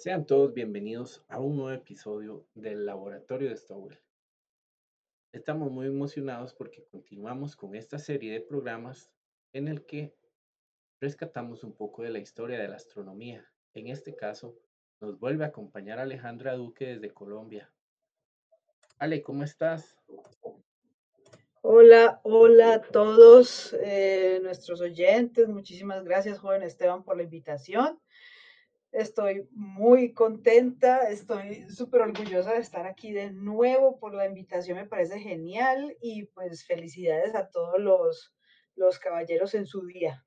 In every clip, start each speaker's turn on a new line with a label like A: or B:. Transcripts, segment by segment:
A: Sean todos bienvenidos a un nuevo episodio del Laboratorio de Stowell. Estamos muy emocionados porque continuamos con esta serie de programas en el que rescatamos un poco de la historia de la astronomía. En este caso, nos vuelve a acompañar Alejandra Duque desde Colombia. Ale, ¿cómo estás?
B: Hola, hola a todos eh, nuestros oyentes. Muchísimas gracias, joven Esteban, por la invitación. Estoy muy contenta, estoy súper orgullosa de estar aquí de nuevo por la invitación, me parece genial y pues felicidades a todos los, los caballeros en su día.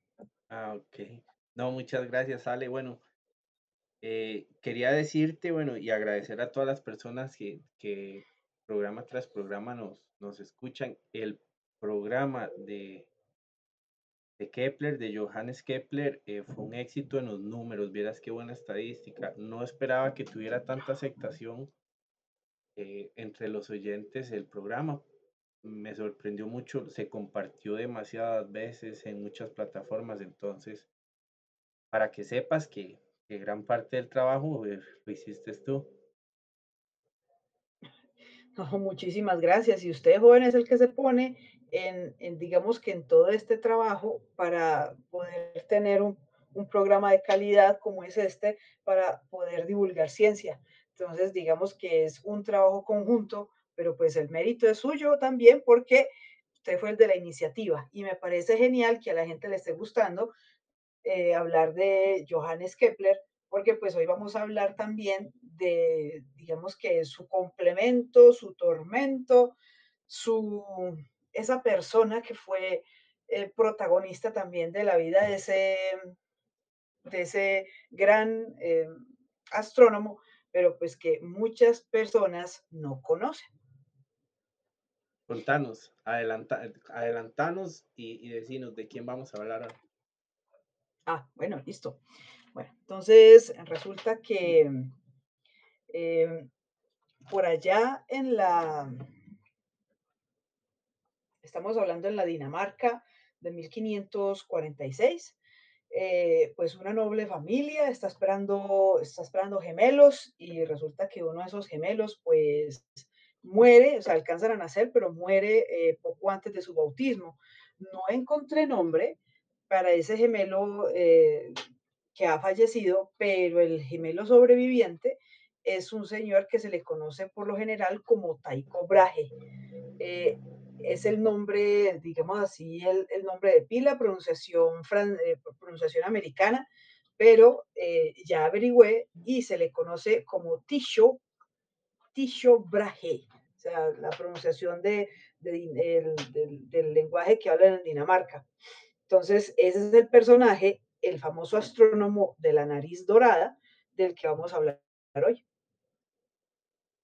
A: Ah, ok. No, muchas gracias, Ale. Bueno, eh, quería decirte, bueno, y agradecer a todas las personas que, que programa tras programa nos, nos escuchan. El programa de de Kepler, de Johannes Kepler, eh, fue un éxito en los números. Vieras qué buena estadística. No esperaba que tuviera tanta aceptación eh, entre los oyentes el programa. Me sorprendió mucho, se compartió demasiadas veces en muchas plataformas. Entonces, para que sepas que, que gran parte del trabajo eh, lo hiciste tú.
B: muchísimas gracias. Y usted, joven, es el que se pone en, digamos que en todo este trabajo para poder tener un, un programa de calidad como es este, para poder divulgar ciencia. Entonces, digamos que es un trabajo conjunto, pero pues el mérito es suyo también porque usted fue el de la iniciativa y me parece genial que a la gente le esté gustando eh, hablar de Johannes Kepler, porque pues hoy vamos a hablar también de, digamos que su complemento, su tormento, su, esa persona que fue eh, protagonista también de la vida de ese, de ese gran eh, astrónomo, pero pues que muchas personas no conocen.
A: Contanos, adelanta, adelantanos y, y decinos de quién vamos a hablar ahora.
B: Ah, bueno, listo. Bueno, entonces resulta que eh, por allá en la, estamos hablando en la Dinamarca de 1546, eh, pues una noble familia está esperando, está esperando gemelos y resulta que uno de esos gemelos pues muere, o sea, alcanzan a nacer, pero muere eh, poco antes de su bautismo. No encontré nombre para ese gemelo eh, que ha fallecido, pero el gemelo sobreviviente es un señor que se le conoce por lo general como Taiko Brahe es el nombre, digamos así, el, nombre de pila, pronunciación, eh, pronunciación americana, pero eh, ya averigüé y se le conoce como Tisho, Tisho Brahe, o sea, la pronunciación de, del, lenguaje que hablan en Dinamarca. Entonces, ese es el personaje, el famoso astrónomo de la nariz dorada, del que vamos a hablar hoy.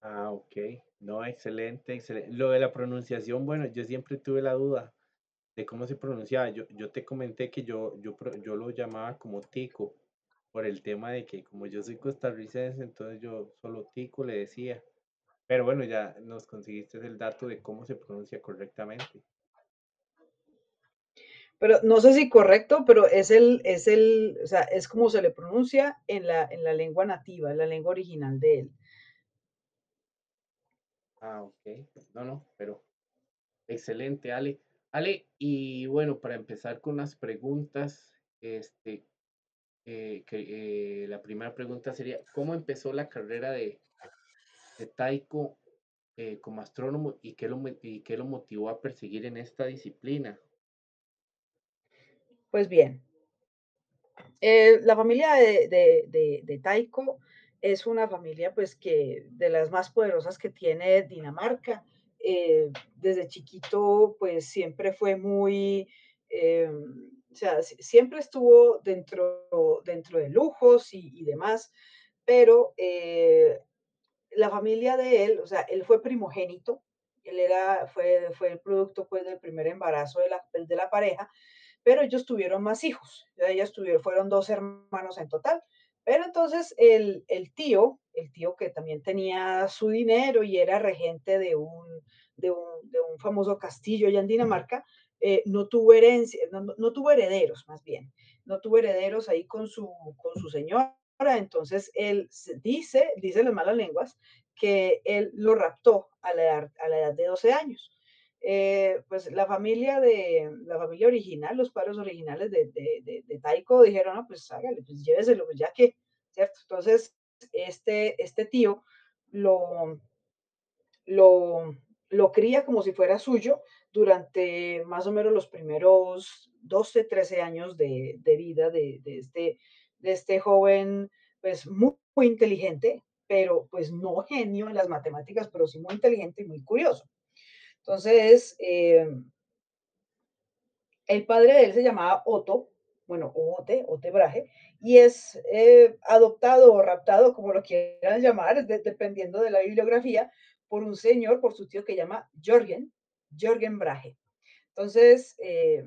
A: Ah, ok. No, excelente, excelente. Lo de la pronunciación, bueno, yo siempre tuve la duda de cómo se pronunciaba. Yo, yo te comenté que yo, yo, yo lo llamaba como tico, por el tema de que como yo soy costarricense, entonces yo solo tico le decía. Pero bueno, ya nos conseguiste el dato de cómo se pronuncia correctamente.
B: Pero no sé si correcto, pero es el, es el, o sea, es como se le pronuncia en la, en la lengua nativa, en la lengua original de él.
A: Ah, ok. No, no, pero excelente, Ale. Ale, y bueno, para empezar con las preguntas, este, eh, que, eh, la primera pregunta sería, ¿cómo empezó la carrera de, Taiko eh, como astrónomo y qué, lo, y qué lo motivó a perseguir en esta disciplina?
B: Pues bien, la familia de, de, de Taiko es una familia pues que de las más poderosas que tiene Dinamarca. Eh, desde chiquito pues siempre fue muy, eh, o sea, siempre estuvo dentro, dentro de lujos y, demás, pero eh, la familia de él, o sea, él fue primogénito, él era, fue, fue el producto pues del primer embarazo de la, de la pareja, pero ellos tuvieron más hijos, ellos tuvieron, fueron dos hermanos en total, pero entonces el, tío, el tío que también tenía su dinero y era regente de un, de un, famoso castillo allá en Dinamarca, eh, no tuvo herencia, no, tuvo herederos más bien, no tuvo herederos ahí con su, con su señora, entonces él dice, dice las malas lenguas, que él lo raptó a la edad, a la edad de 12 años. Eh, pues la familia de la familia original, los padres originales de, de, de, Taiko dijeron, no, pues hágale, pues lléveselo, pues ya que, ¿cierto? Entonces, este, este tío lo, lo, lo cría como si fuera suyo durante más o menos los primeros 12, 13 años de, de vida de, de, este, de este joven, pues muy, muy, inteligente, pero pues no genio en las matemáticas, pero sí muy inteligente y muy curioso. Entonces, eh, el padre de él se llamaba Otto, bueno, Ote, Ote Brahe, y es eh, adoptado o raptado, como lo quieran llamar, de, dependiendo de la bibliografía, por un señor, por su tío que llama Jorgen, Jorgen Brahe. Entonces, eh,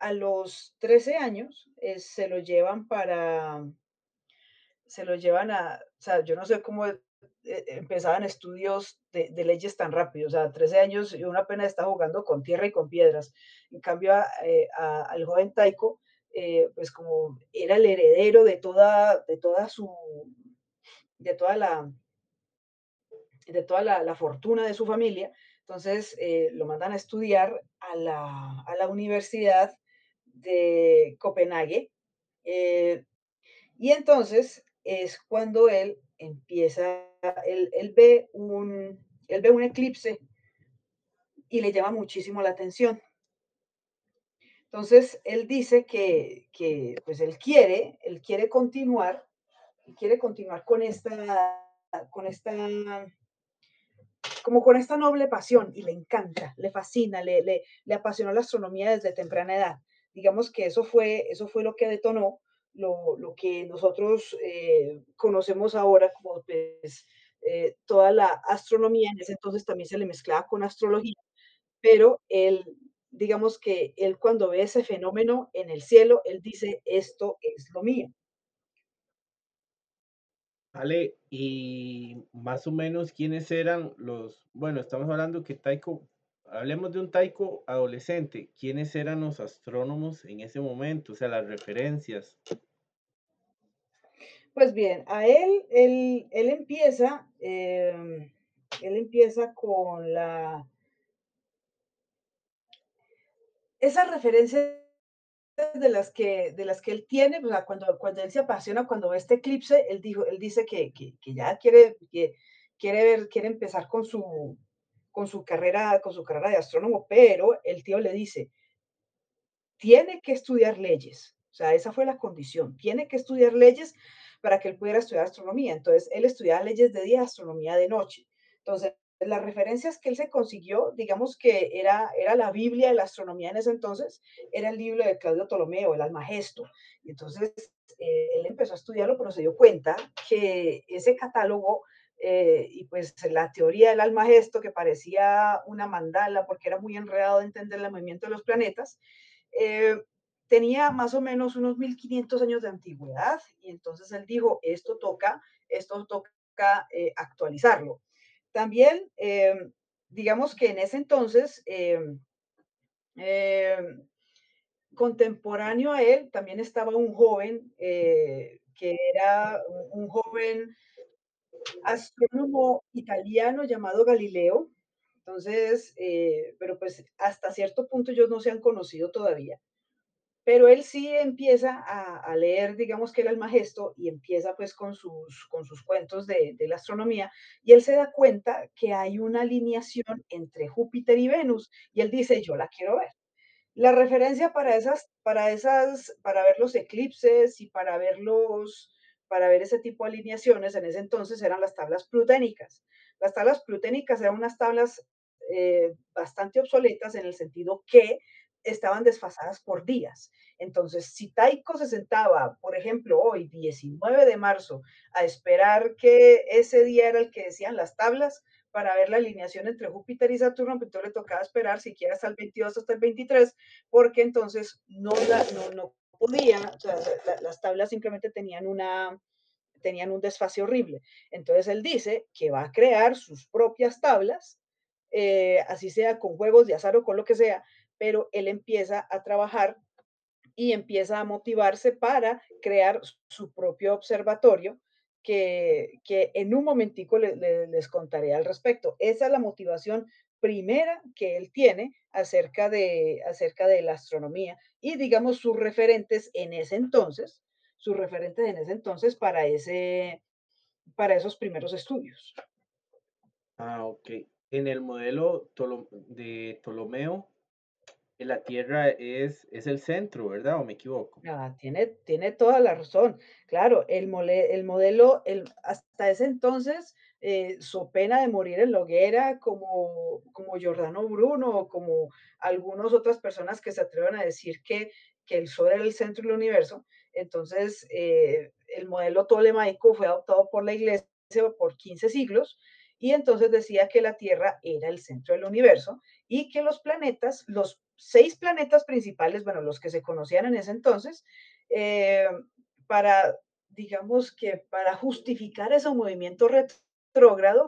B: a los 13 años se lo llevan para, se lo llevan a, o sea, yo no sé cómo empezaban estudios de, de, leyes tan rápido, o sea, 13 años y una apenas está jugando con tierra y con piedras. En cambio, a, a, al joven Taiko, eh, pues como era el heredero de toda, de toda su, de toda la, de toda la, la fortuna de su familia, entonces eh, lo mandan a estudiar a la, a la Universidad de Copenhague. Eh, y entonces es cuando él empieza, él, él, ve un, él ve un eclipse y le llama muchísimo la atención. Entonces, él dice que, que, pues él quiere, él quiere continuar, quiere continuar con esta, con esta, como con esta noble pasión y le encanta, le fascina, le, le, le apasionó la astronomía desde temprana edad. Digamos que eso fue, eso fue lo que detonó lo, lo que nosotros eh, conocemos ahora como pues, eh, toda la astronomía. En ese entonces también se le mezclaba con astrología, pero él digamos que él cuando ve ese fenómeno en el cielo, él dice, esto es lo mío.
A: Vale, y más o menos quiénes eran los, bueno, estamos hablando que Taiko, hablemos de un Taiko adolescente, quiénes eran los astrónomos en ese momento, o sea, las referencias.
B: Pues bien, a él, él, él empieza, eh, él empieza con la, esas referencias de las que, de las que él tiene, o sea, cuando, cuando él se apasiona, cuando ve este eclipse, él, dijo, él dice que, que, que ya quiere, que quiere, ver, quiere empezar con su, con, su carrera, con su carrera de astrónomo, pero el tío le dice, tiene que estudiar leyes, o sea, esa fue la condición, tiene que estudiar leyes para que él pudiera estudiar astronomía. Entonces, él estudiaba leyes de día, astronomía de noche. Entonces, las referencias que él se consiguió, digamos que era, era la Biblia de la astronomía en ese entonces, era el libro de Claudio Ptolomeo, el Almagesto. Y entonces eh, él empezó a estudiarlo, pero se dio cuenta que ese catálogo eh, y pues la teoría del Almagesto, que parecía una mandala porque era muy enredado de entender el movimiento de los planetas, eh, tenía más o menos unos 1500 años de antigüedad. Y entonces él dijo, esto toca, esto toca actualizarlo. También, eh, digamos que en ese entonces, eh, eh, contemporáneo a él, también estaba un joven que era un joven astrónomo italiano llamado Galileo. Entonces, pero pues hasta cierto punto ellos no se han conocido todavía pero él sí empieza a, a, leer, digamos que el Almagesto, y empieza pues con sus, con sus cuentos de, de, la astronomía, y él se da cuenta que hay una alineación entre Júpiter y Venus, y él dice, yo la quiero ver. La referencia para esas, para esas, para ver los eclipses y para ver los, para ver ese tipo de alineaciones en ese entonces eran las tablas pluténicas. Las tablas pluténicas eran unas tablas eh, bastante obsoletas en el sentido que estaban desfasadas por días. Entonces, si Taiko se sentaba, por ejemplo, hoy, 19 de marzo, a esperar que ese día era el que decían las tablas para ver la alineación entre Júpiter y Saturno, pues entonces le tocaba esperar siquiera hasta el 22, hasta el 23, porque entonces no, la, no, no podía, las tablas simplemente tenían una, tenían un desfase horrible. Entonces él dice que va a crear sus propias tablas, eh, así sea con juegos de azar o con lo que sea, pero él empieza a trabajar y empieza a motivarse para crear su propio observatorio que, que en un momentico le- les contaré al respecto. Esa es la motivación primera que él tiene acerca de, acerca de la astronomía y digamos sus referentes en ese entonces, sus referentes en ese entonces para, ese, para esos primeros estudios.
A: Ah, ok. En el modelo de Ptolomeo, la Tierra es, es el centro, ¿verdad? ¿O me equivoco?
B: Ah, tiene, tiene toda la razón. Claro, el, mole- el modelo, el, hasta ese entonces, eh, so pena de morir en la hoguera, como, como Giordano Bruno o como algunas otras personas que se atreven a decir que, que el Sol era el centro del universo. Entonces, eh, el modelo tolemaico fue adoptado por la Iglesia por 15 siglos y entonces decía que la Tierra era el centro del universo y que los planetas, los seis planetas principales, bueno, los que se conocían en ese entonces, eh, para, digamos que para justificar ese movimiento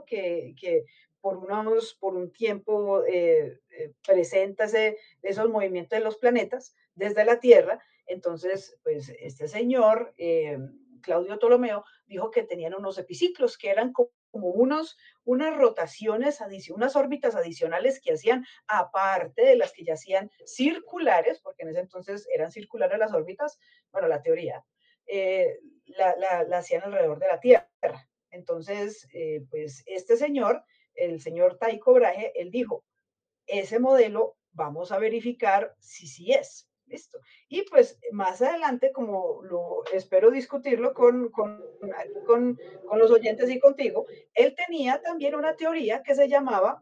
B: que, que por, unos, por un tiempo eh, eh, presenta ese, esos movimientos de los planetas desde la Tierra, entonces, pues este señor, eh, Claudio Ptolomeo, dijo que tenían unos epiciclos, que eran como unos, unas rotaciones, unas órbitas adicionales que hacían aparte de las que ya hacían circulares, porque en ese entonces eran circulares las órbitas, bueno, la teoría, eh, la, la, hacían alrededor de la Tierra. Entonces, eh, pues este señor, el señor Tycho Brahe, él dijo, ese modelo vamos a verificar si sí es. Listo. Y pues más adelante, como lo espero discutirlo con, con, con, los oyentes y contigo, él tenía también una teoría que se llamaba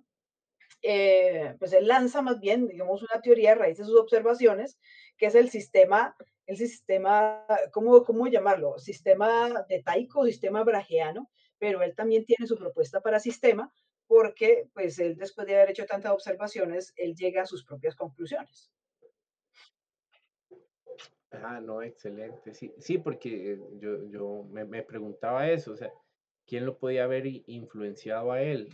B: eh, pues él lanza más bien, digamos, una teoría a raíz de sus observaciones, que es el sistema, el sistema, ¿cómo, cómo llamarlo? Sistema de Tycho, sistema brajeano, pero él también tiene su propuesta para sistema, porque pues él después de haber hecho tantas observaciones, él llega a sus propias conclusiones.
A: Ah, no, excelente. Sí, sí, porque eh, yo, yo me, me preguntaba eso, o sea, ¿quién lo podía haber influenciado a él?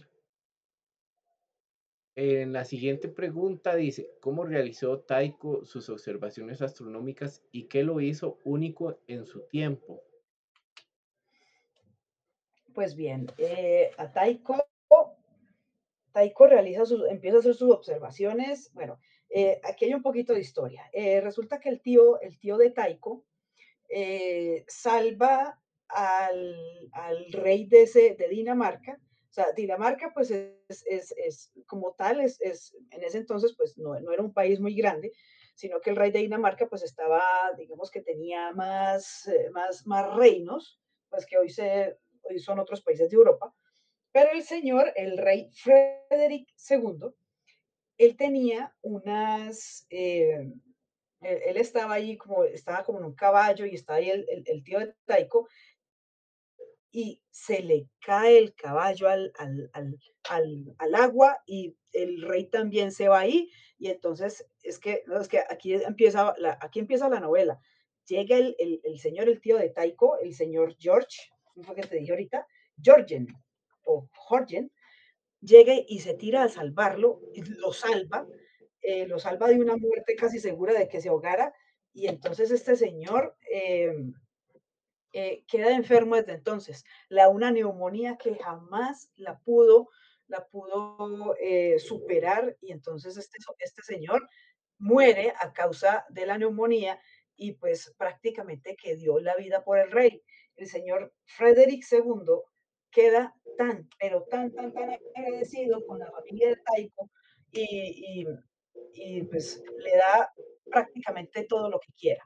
A: En la siguiente pregunta dice, ¿cómo realizó Tycho sus observaciones astronómicas y qué lo hizo único en su tiempo?
B: Pues bien, eh, a Tycho, Tycho realiza sus, empieza a hacer sus observaciones. Bueno, eh, aquí hay un poquito de historia. Eh, resulta que el tío, el tío de eh, salva al, al, rey de, de Dinamarca. O sea, Dinamarca, pues es, es, es como tal, es, es, en ese entonces, pues no, no, era un país muy grande, sino que el rey de Dinamarca, pues estaba, digamos que tenía más, más, más reinos, pues que hoy, se, son otros países de Europa. Pero el señor, el rey Frederick II, él tenía unas, eh, él, estaba ahí como, estaba como en un caballo y estaba ahí el, el, tío de Taiko y se le cae el caballo al, al, al, al, agua y el rey también se va ahí y entonces es que, es que aquí, empieza la, aquí empieza la novela. Llega el, el señor, el tío de Taiko, el señor George, ¿cómo fue que te dije ahorita? Georgen o Jorgen, llega y se tira a salvarlo, y lo salva, eh, lo salva de una muerte casi segura de que se ahogara, y entonces este señor eh, eh, queda enfermo desde entonces. La una neumonía que jamás la pudo, la pudo eh, superar, y entonces este, este señor muere a causa de la neumonía y pues prácticamente que dio la vida por el rey. El señor Frederick II queda tan, pero tan, tan, tan agradecido con la familia de Taiko y, y, y, pues le da prácticamente todo lo que quiera.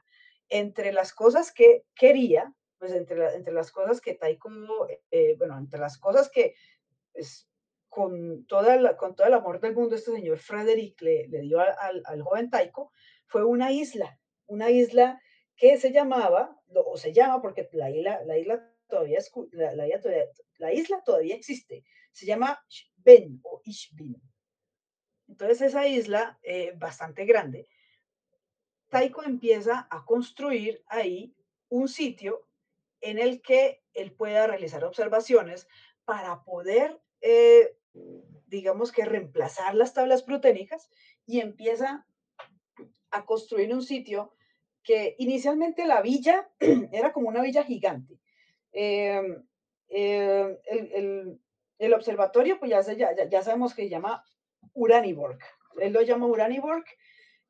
B: Entre las cosas que quería, pues entre, la, entre las cosas que Taiko, eh, bueno, entre las cosas que pues, con, toda la, con todo el amor del mundo este señor Frederick le, le dio al, al, joven Taiko, fue una isla, una isla que se llamaba, o se llama porque la isla, la isla todavía es, la, la, isla todavía, la isla todavía existe, se llama Ishben o Ishbin. Entonces esa isla, eh, bastante grande, Taiko empieza a construir ahí un sitio en el que él pueda realizar observaciones para poder, eh, digamos que reemplazar las tablas plutónicas y empieza a construir un sitio que inicialmente la villa era como una villa gigante. Em, em, el, el- observatorio, pues ya, ya- ya sabemos que se llama Uraniborg. Él lo llama Uraniborg.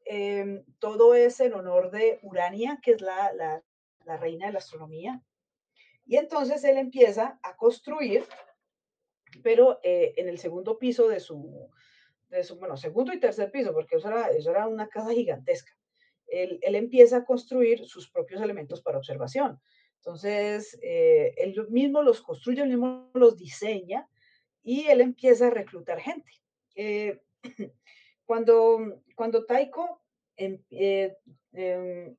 B: em, todo es en honor de Urania, que es la, la la reina de la astronomía. Y entonces él empieza a construir, pero eh, en el segundo piso de su, de su, bueno, segundo y tercer piso, porque eso era, eso era una casa gigantesca. Él, empieza a construir sus propios elementos para observación. Entonces, eh, él mismo los construye, él mismo los diseña y él empieza a reclutar gente. Eh, cuando, cuando Taiko em- eh, em,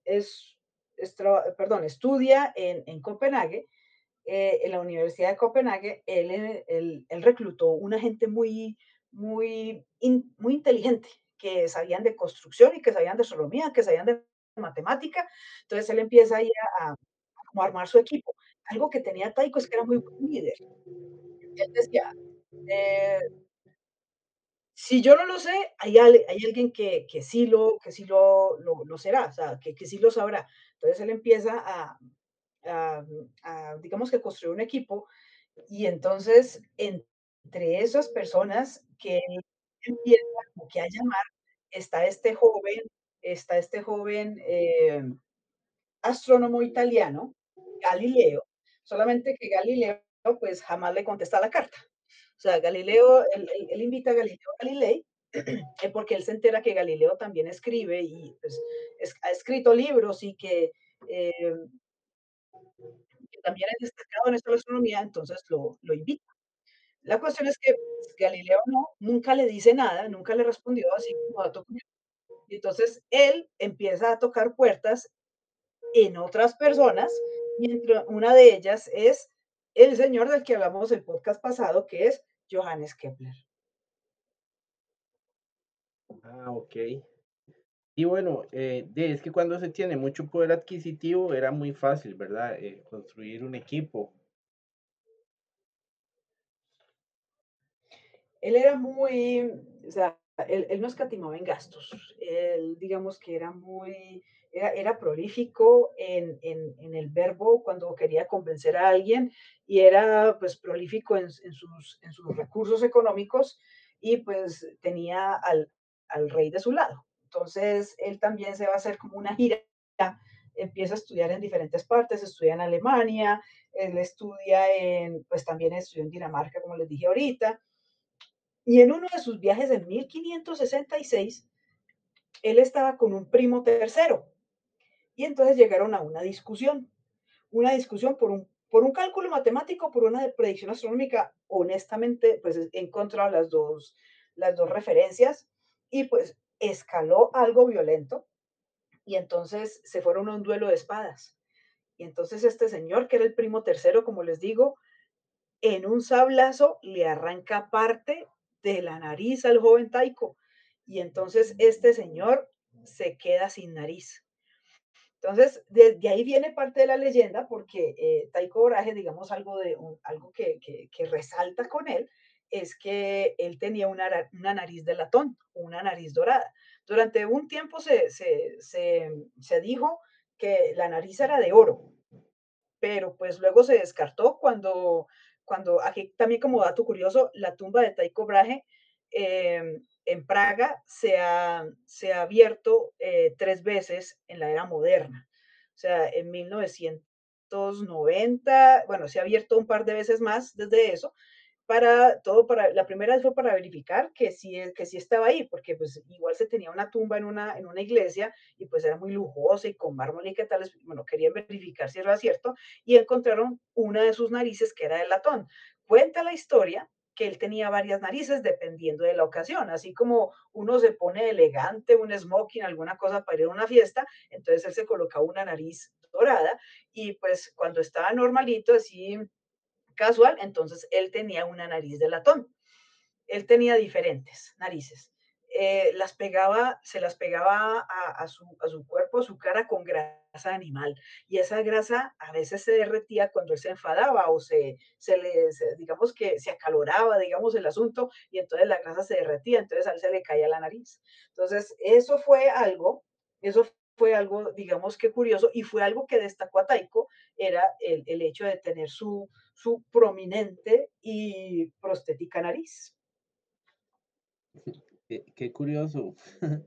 B: estudia en, en Copenhague, eh, en la Universidad de Copenhague, él, él- reclutó una gente muy, muy, muy inteligente, que sabían de construcción y que sabían de astronomía, que sabían de matemática. Entonces él empieza ahí a, a a armar su equipo. Algo que tenía Taiko es que era muy buen líder. Él decía, eh, si yo no lo sé, hay, hay alguien que, que sí, lo, que sí lo, lo, lo será, o sea, que, que sí lo sabrá. Entonces él empieza a, a, a, digamos que construir un equipo y entonces, entre esas personas que él empieza que a llamar, está este joven, está este joven eh, astrónomo italiano, Galileo, solamente que Galileo pues jamás le contesta la carta. O sea, Galileo, él, él- invita a Galileo Galilei eh, porque él se entera que Galileo también escribe y pues, es- ha escrito libros y que, eh, que también es destacado en la astronomía, entonces lo, lo invita. La cuestión es que pues, Galileo no, nunca le dice nada, nunca le respondió así como dato. Y entonces él empieza a tocar puertas en otras personas, y una de ellas es el señor del que hablamos el podcast pasado, que es Johannes Kepler.
A: Ah, ok. Y bueno, eh, es que cuando se tiene mucho poder adquisitivo era muy fácil, ¿verdad? Eh, construir un equipo.
B: Él era muy, o sea, él, él no escatimaba en gastos. Él, digamos que era muy, era, era prolífico en, en, en el verbo cuando quería convencer a alguien y era pues prolífico en, en sus, sus recursos económicos y pues tenía al, al rey de su lado. Entonces, él también se va a hacer como una gira, empieza a estudiar en diferentes partes, estudia en Alemania, él estudia en, pues también estudió en Dinamarca, como les dije ahorita, y en uno de sus viajes en 1566, él estaba con un primo tercero y entonces llegaron a una discusión, una discusión por un, por un cálculo matemático, por una predicción astronómica. Honestamente, pues he encontrado las dos, las dos referencias y pues escaló algo violento y entonces se fueron a un duelo de espadas. Y entonces este señor, que era el primo tercero, como les digo, en un sablazo le arranca parte de la nariz al joven Taiko. Y entonces este señor se queda sin nariz. Entonces, desde ahí viene parte de la leyenda, porque eh, Taiko Brahe, digamos, algo, de, algo que, que, que, resalta con él, es que él tenía una, una, nariz de latón, una nariz dorada. Durante un tiempo se, se, se, se dijo que la nariz era de oro, pero pues luego se descartó cuando, cuando aquí también como dato curioso, la tumba de Tycho Brahe eh, en Praga se ha, se ha abierto eh, tres veces en la era moderna. O sea, en 1990, bueno, se ha abierto un par de veces más desde eso, para todo, para, la primera fue para verificar que sí, que sí estaba ahí, porque pues igual se tenía una tumba en una, en una iglesia y pues era muy lujosa y con mármol y qué tal, bueno, querían verificar si era cierto y encontraron una de sus narices que era de latón. Cuenta la historia que él tenía varias narices dependiendo de la ocasión, así como uno se pone elegante, un smoking, alguna cosa para ir a una fiesta, entonces él se colocaba una nariz dorada y pues cuando estaba normalito, así casual, entonces él tenía una nariz de latón. Él tenía diferentes narices. Eh, las pegaba, se las pegaba a, su, a, su, cuerpo, a su cara con grasa animal. Y esa grasa a veces se derretía cuando él se enfadaba o se, se le, digamos que se acaloraba, digamos, el asunto, y entonces la grasa se derretía, entonces a él se le caía la nariz. Entonces, eso fue algo, eso fue algo, digamos que curioso, y fue algo que destacó a Taiko, era el, el hecho de tener su, su prominente y prostética nariz.
A: Qué, qué curioso.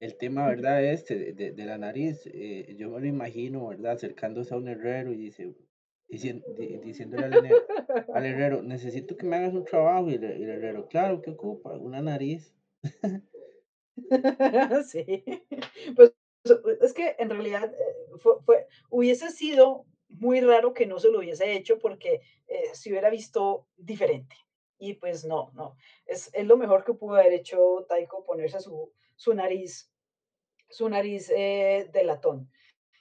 A: El tema, ¿verdad? Este de, de- la nariz, eh, yo me lo imagino, ¿verdad? Acercándose a un herrero y dice, dicien- di- diciéndole al, herrero, necesito que me hagas un trabajo. Y el, el herrero, claro, ¿qué ocupa? Una nariz.
B: Sí, pues es que en realidad eh, fue, fue- hubiese sido muy raro que no se lo hubiese hecho porque eh, se hubiera visto diferente. Y pues no, no, es, es lo mejor que pudo haber hecho Taiko ponerse su, su nariz, su nariz eh, de latón.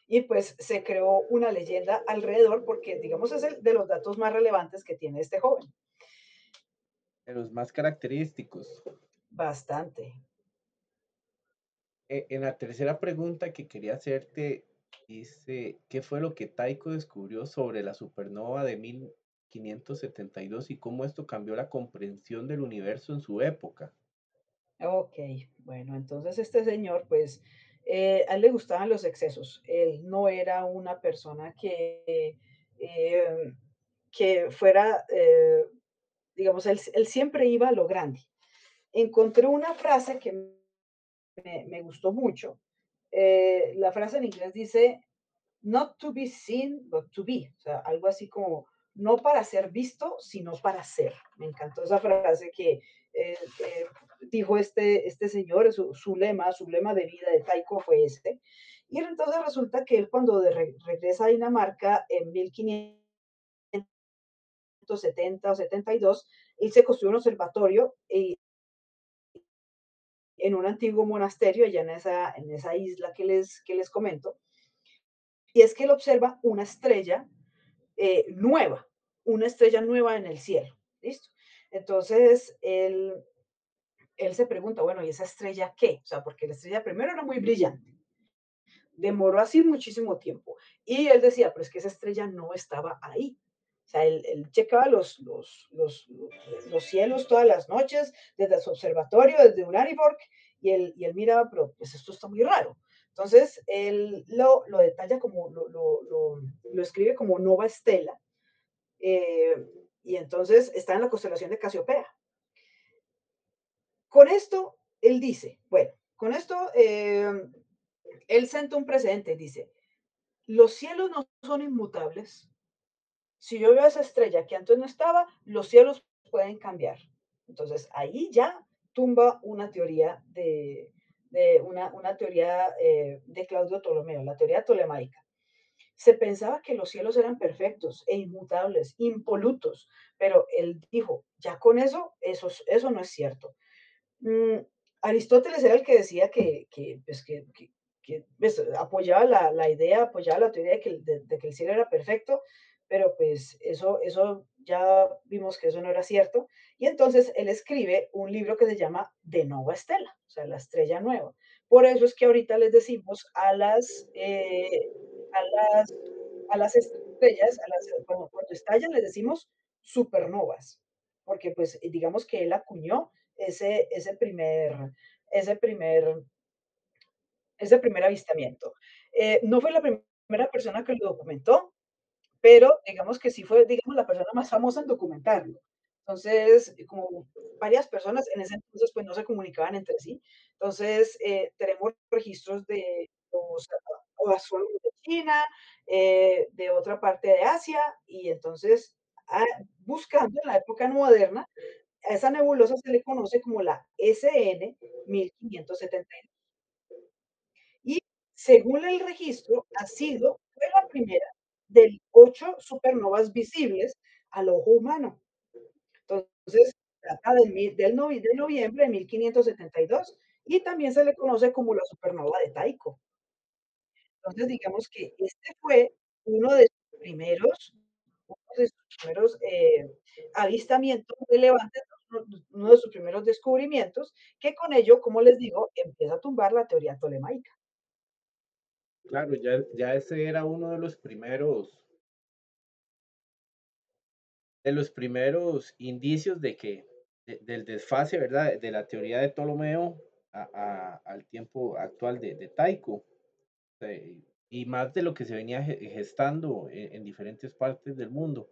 B: Y pues se creó una leyenda alrededor porque, digamos, es el de los datos más relevantes que tiene este joven.
A: De los más característicos.
B: Bastante.
A: Eh, en la tercera pregunta que quería hacerte, dice, ¿qué fue lo que Tycho descubrió sobre la supernova de 1572 y cómo esto cambió la comprensión del universo en su época?
B: Ok, bueno, entonces este señor, pues, eh, a él le gustaban los excesos. Él no era una persona que, eh, que fuera, eh, digamos, él, él siempre iba a lo grande. Encontré una frase que me, me gustó mucho. Eh, la frase en inglés dice, not to be seen, but to be. O sea, algo así como, no para ser visto, sino para ser. Me encantó esa frase que eh, eh, dijo este, este señor, su, su, lema, su lema de vida de Taiko fue este. Y entonces resulta que él cuando re, regresa a Dinamarca en 1570 o 72, él se construyó un observatorio y en un antiguo monasterio allá en esa, en esa isla que les, que les comento. Y es que él observa una estrella eh, nueva, una estrella nueva en el cielo. ¿Listo? Entonces, él, él se pregunta, bueno, ¿y esa estrella qué? O sea, porque la estrella primero era muy brillante. Demoró así muchísimo tiempo. Y él decía, pero es que esa estrella no estaba ahí. O sea, él, él checaba los, los, los, los, cielos todas las noches desde su observatorio, desde Uraniborg, y él, y él miraba, pero pues esto está muy raro. Entonces, él lo, lo detalla como, lo, lo, lo, lo, escribe como Nova Estela, eh, y entonces está en la constelación de Casiopea. Con esto, él dice, bueno, con esto, eh, él senta un precedente, dice, los cielos no son inmutables, si yo veo esa estrella que antes no estaba, los cielos pueden cambiar. Entonces ahí ya tumba una teoría de, una, una, teoría eh, de Claudio Ptolomeo, la teoría tolemaica. Se pensaba que los cielos eran perfectos e inmutables, impolutos, pero él dijo, ya con eso, eso, eso no es cierto. Mm, Aristóteles era el que decía que, que, pues, que, que, pues, apoyaba la, la, idea, apoyaba la teoría de que el cielo era perfecto, pero pues eso, eso ya vimos que eso no era cierto. Y entonces él escribe un libro que se llama De Nova Estela, o sea, la estrella nueva. Por eso es que ahorita les decimos a las, eh, a las, a las estrellas, a cuando estallan les decimos supernovas, porque pues digamos que él acuñó ese, ese primer, ese primer, ese primer avistamiento. Eh, no fue la primera persona que lo documentó, pero digamos que sí fue, digamos, la persona más famosa en documentarlo. Entonces, como varias personas en ese entonces pues no se comunicaban entre sí. Entonces, eh, tenemos registros de los astrólogos de China, eh, de otra parte de Asia, y entonces, ah, buscando en la época moderna, a esa nebulosa se le conoce como la SN 1572. Y según el registro, ha sido, fue la primera de ocho supernovas visibles al ojo humano. Entonces, trata del, del, de noviembre de 1572 y también se le conoce como la supernova de Tycho. Entonces, digamos que este fue uno de sus primeros, uno de sus primeros eh, avistamientos relevantes, uno de sus primeros descubrimientos, que con ello, como les digo, empieza a tumbar la teoría tolemaica.
A: Claro, ya, ya ese era uno de los primeros, de los primeros indicios de que, de, del desfase, ¿verdad? De la teoría de Ptolomeo a, a, al tiempo actual de, de Tycho. eh, y más de lo que se venía ge gestando en diferentes partes del mundo.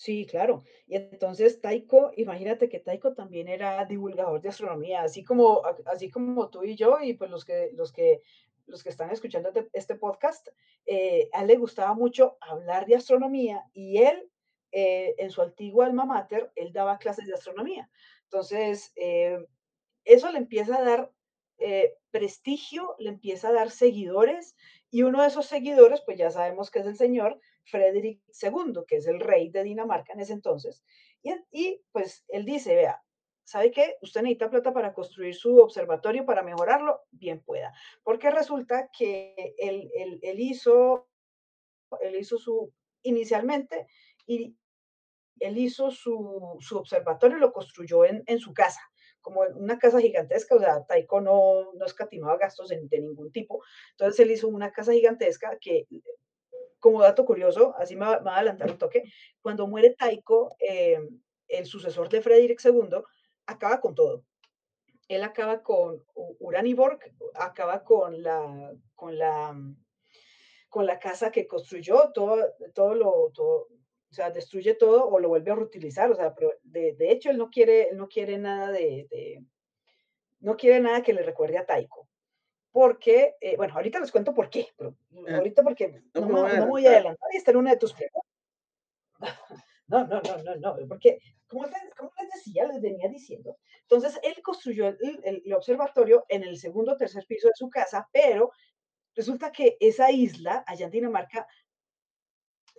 B: Sí, claro. Y entonces Taiko, imagínate que Taiko también era divulgador de astronomía, así como, así como tú y yo, y pues los que, los que, los que están escuchando este, este podcast, eh, a él le gustaba mucho hablar de astronomía y él, eh, en su antigua alma mater, él daba clases de astronomía. Entonces, eh, eso le empieza a dar prestigio, le empieza a dar seguidores y uno de esos seguidores, pues ya sabemos que es el señor Frederick II, que es el rey de Dinamarca en ese entonces. Y, pues él dice, vea, ¿sabe qué? Usted necesita plata para construir su observatorio, para mejorarlo, bien pueda. Porque resulta que él hizo, él hizo su, inicialmente, y él hizo su, su observatorio, lo construyó en, en, su casa, como una casa gigantesca, o sea, Taiko no, no escatimaba gastos de, de, ningún tipo. Entonces él hizo una casa gigantesca que, como dato curioso, así me va, a adelantar un toque, cuando muere Taiko, eh, el sucesor de Frederick II, acaba con todo. Él acaba con Uraniborg, acaba con la, con la, con la casa que construyó, todo, todo lo, o sea, destruye todo o lo vuelve a reutilizar, o sea, pero de, de hecho él no quiere, él no quiere nada de, de, no quiere nada que le recuerde a Taiko. Porque, eh, bueno, ahorita les cuento por qué, pero
A: Ah,
B: ahorita porque
A: no
B: no
A: me
B: me,
A: voy a
B: no me voy a
A: adelantar.
B: adelantar y esta era una de tus preguntas. No, no, no, no, no, porque, como les, como les decía, les venía diciendo, entonces él construyó el, el, el observatorio en el segundo o tercer piso de su casa, pero resulta que esa isla, allá en Dinamarca,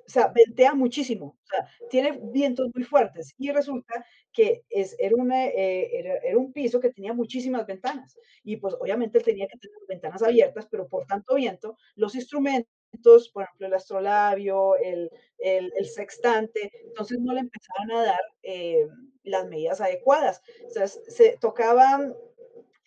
B: o sea, ventea muchísimo, o sea, tiene vientos muy fuertes y resulta que es, era, una, eh, era, un piso que tenía muchísimas ventanas y pues obviamente tenía que tener ventanas abiertas, pero por tanto viento, los instrumentos, por ejemplo, el astrolabio, el, el, el sextante, entonces no le empezaban a dar eh, las medidas adecuadas. O sea, se tocaban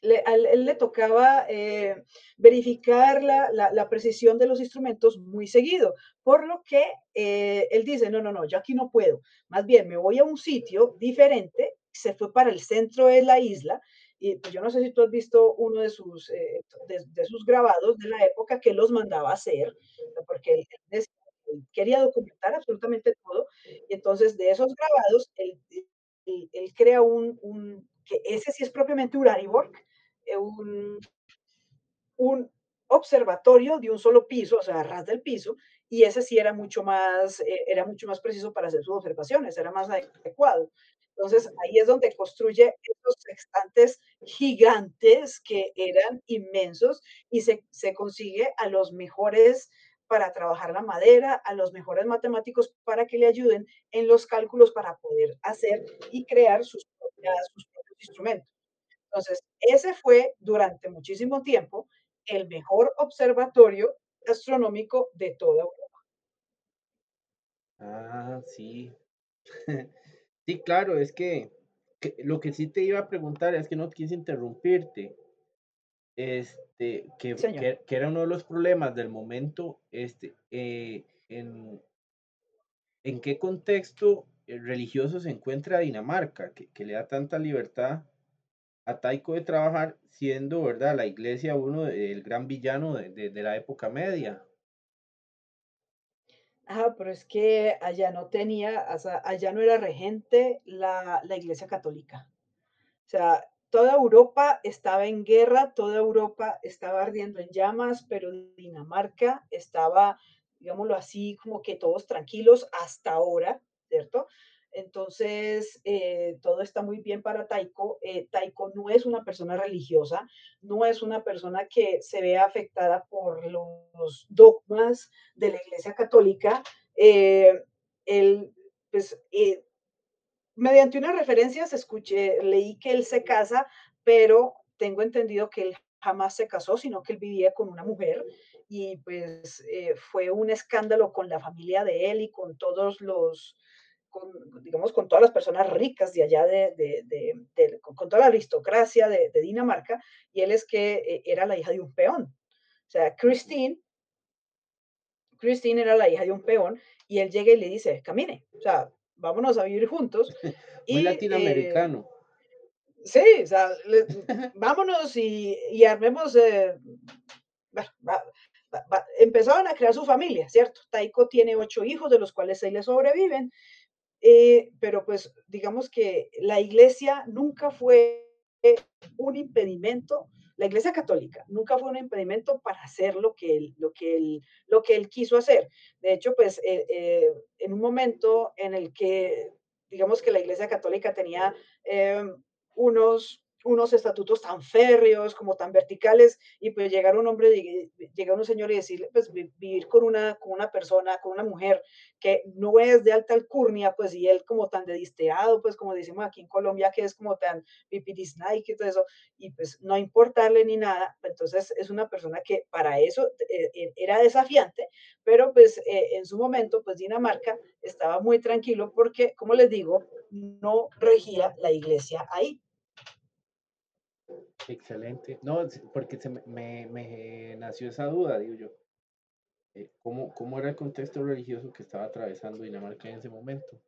B: le, a él le tocaba eh, verificar la, la, la, precisión de los instrumentos muy seguido, por lo que eh, él dice, no, no, no, yo aquí no puedo, más bien me voy a un sitio diferente, se fue para el centro de la isla, y pues yo no sé si tú has visto uno de sus, eh, de, de, sus grabados de la época que los mandaba hacer, porque él, él quería documentar absolutamente todo, y entonces de esos grabados, él, él, él crea un, un, que ese sí es propiamente Uraniborg, un, un observatorio de un solo piso, o sea, a ras del piso, y ese sí era mucho más, eh, era mucho más preciso para hacer sus observaciones, era más adecuado. Entonces, ahí es donde construye estos sextantes gigantes que eran inmensos y se, consigue a los mejores para trabajar la madera, a los mejores matemáticos para que le ayuden en los cálculos para poder hacer y crear sus propios instrumentos. Entonces, ese fue durante muchísimo tiempo el mejor observatorio astronómico de toda Europa.
A: Ah, sí. Sí, claro, es que, que lo que sí te iba a preguntar es que no quise interrumpirte. Este, que, que era uno de los problemas del momento, este, eh, en, en qué contexto eh, religioso se encuentra Dinamarca, que, que le da tanta libertad a de trabajar, siendo, ¿verdad?, la iglesia uno del gran villano de, de, de la época media.
B: Ah, pero es que allá no tenía, o sea, allá no era regente la, la Iglesia Católica. O sea, toda Europa estaba en guerra, toda Europa estaba ardiendo en llamas, pero Dinamarca estaba, digámoslo así, como que todos tranquilos hasta ahora, ¿cierto? Entonces, eh, todo está muy bien para Taiko. Eh, Taiko no es una persona religiosa, no es una persona que se vea afectada por los dogmas de la Iglesia Católica. Eh, pues, eh, mediante unas referencias escuché, leí que él se casa, pero tengo entendido que él jamás se casó, sino que él vivía con una mujer y pues eh, fue un escándalo con la familia de él y con todos los, con, digamos, con todas las personas ricas de allá, de, de, de, de con, toda la aristocracia de, Dinamarca, y él es que eh, era la hija de un peón. O sea, Christine, Christine era la hija de un peón, y él llega y le dice, camine, o sea, vámonos a vivir juntos.
A: Muy
B: Y eh,
A: latinoamericano.
B: Sí, o sea, le vámonos y y armemos, eh, empezaron a crear su familia, ¿cierto? Taiko tiene 8 hijos, de los cuales 6 le sobreviven, eh, pero, pues, digamos que la iglesia nunca fue un impedimento, la Iglesia católica nunca fue un impedimento para hacer lo que él lo que él lo que él quiso hacer. De hecho, pues, eh eh, en un momento en el que, digamos que la Iglesia católica tenía, em, unos unos estatutos tan férreos, como tan verticales, y pues llegar un hombre, llegar un señor y decirle, pues vi vivir con una con una persona, con una mujer que no es de alta alcurnia, pues, y él como tan dedisteado, pues, como decimos aquí en Colombia, que es como tan pipirisnaique y todo eso, y pues no importarle ni nada. Entonces, es una persona que para eso e e era desafiante, pero pues, eh, en su momento, pues, Dinamarca estaba muy tranquilo porque, como les digo, no regía la iglesia ahí.
A: Excelente. No, porque se me me me nació esa duda, digo yo, eh, ¿cómo cómo era el contexto religioso que estaba atravesando Dinamarca en ese momento?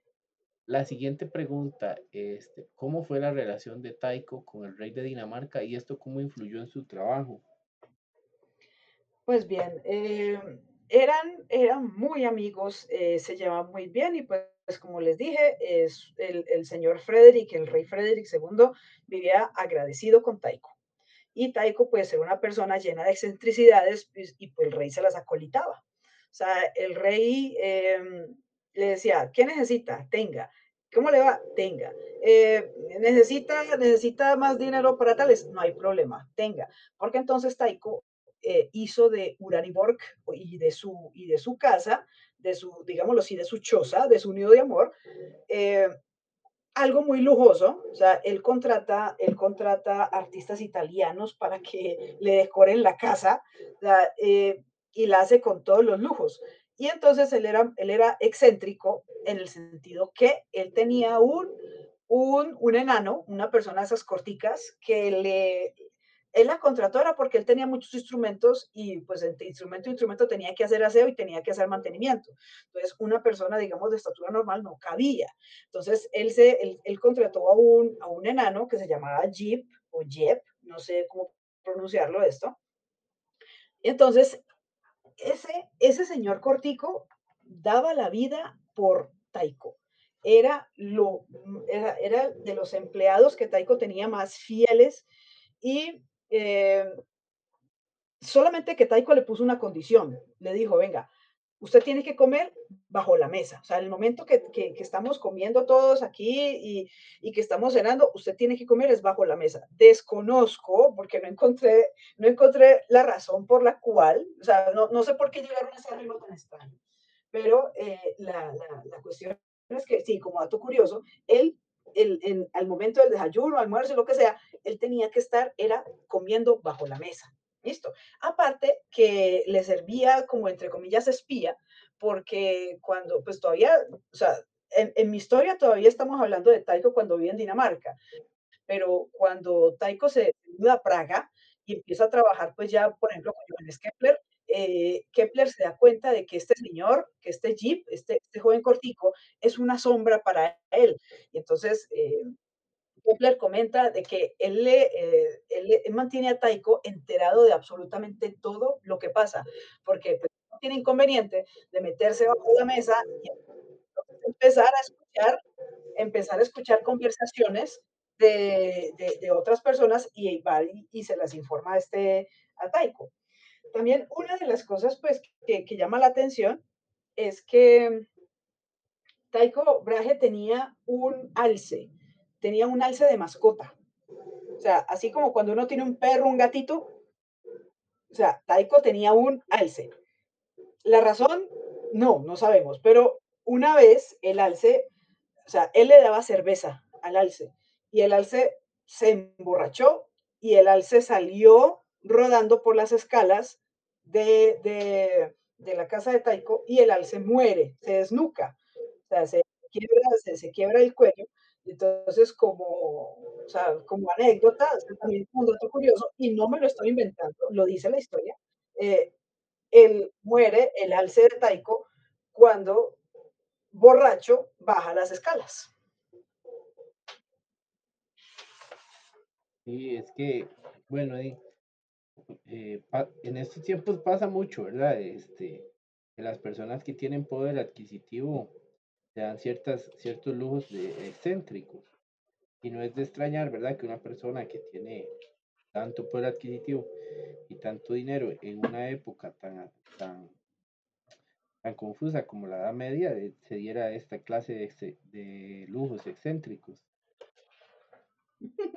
A: La siguiente pregunta, este, ¿cómo fue la relación de Taiko con el rey de Dinamarca y esto cómo influyó en su trabajo?
B: Pues bien, em, eran eran muy amigos, eh, se llevaban muy bien y, pues, como les dije, es el señor Frederick, el rey Frederick II, vivía agradecido con Taiko. Y Taiko, pues, era una persona llena de excentricidades, pues, y pues el rey se las acolitaba. O sea, el rey, em, le decía: "¿Qué necesita? Tenga. ¿Cómo le va? Tenga. Eh, ¿necesita necesita más dinero para tales? No hay problema, tenga". Porque entonces Taiko, eh, hizo de Uraniborg y de su y de su casa, de su, digámoslo así, de su choza, de su nido de amor, eh, algo muy lujoso. O sea, él contrata él contrata artistas italianos para que le decoren la casa, eh, y la hace con todos los lujos. Y entonces él era él era excéntrico en el sentido que él tenía un un un enano, una persona de esas corticas, que le él la contrató era porque él tenía muchos instrumentos y, pues, entre instrumento y instrumento tenía que hacer aseo y tenía que hacer mantenimiento. Entonces, una persona, digamos, de estatura normal no cabía. Entonces, él se él contrató a un a un enano que se llamaba Jip o Jep, no sé cómo pronunciarlo esto. Entonces, ese ese señor cortico daba la vida por Taiko. Era lo era era de los empleados que Taiko tenía más fieles y, eh solamente que Taiko le puso una condición. Le dijo: "Venga, usted tiene que comer bajo la mesa. O sea, en el momento que que estamos comiendo todos aquí y y que estamos cenando, usted tiene que comer es bajo la mesa". Desconozco, porque no encontré no encontré la razón por la cual, o sea, no no sé por qué llegaron a ese arreglo tan extraño. Pero, eh, la la la cuestión es que sí, como dato curioso, él, el en al momento del desayuno, almuerzo, lo que sea, él tenía que estar era comiendo bajo la mesa, ¿listo? Aparte que le servía como, entre comillas, "espía", porque cuando, pues, todavía, o sea, en en mi historia todavía estamos hablando de Taiko cuando vive en Dinamarca, pero cuando Taiko se muda a Praga y empieza a trabajar, pues, ya, por ejemplo, con Johannes Kepler, eh, Kepler se da cuenta de que este señor, que este Jip, este este joven cortico, es una sombra para él. Y entonces, eh, Kepler comenta de que él le eh, él mantiene a Taiko enterado de absolutamente todo lo que pasa, porque, pues, no tiene inconveniente de meterse bajo la mesa y empezar a escuchar empezar a escuchar conversaciones de de de otras personas y va y y se las informa a este a Taiko. También una de las cosas, pues, que llama la atención es que Taiko Brahe tenía un alce, tenía un alce de mascota. O sea, así como cuando uno tiene un perro, un gatito, o sea, Taiko tenía un alce. La razón, no, no sabemos, pero una vez el alce, o sea, él le daba cerveza al alce y el alce se emborrachó y el alce salió rodando por las escalas de de de la casa de Taiko y el alce muere, se desnuca, o sea, se quiebra se se quiebra el cuello. Entonces, como, o sea, como anécdota, también un dato curioso, y no me lo estoy inventando, lo dice la historia, eh, él muere, el alce de Taiko, cuando, borracho, baja las escalas.
A: Sí, es que, bueno, y, eh, en estos tiempos pasa mucho, ¿verdad? Este, que las personas que tienen poder adquisitivo se dan ciertas, ciertos lujos de excéntricos. Y no es de extrañar, ¿verdad? Que una persona que tiene tanto poder adquisitivo y tanto dinero en una época tan, tan, tan confusa como la Edad Media, eh, se diera esta clase de, de lujos excéntricos.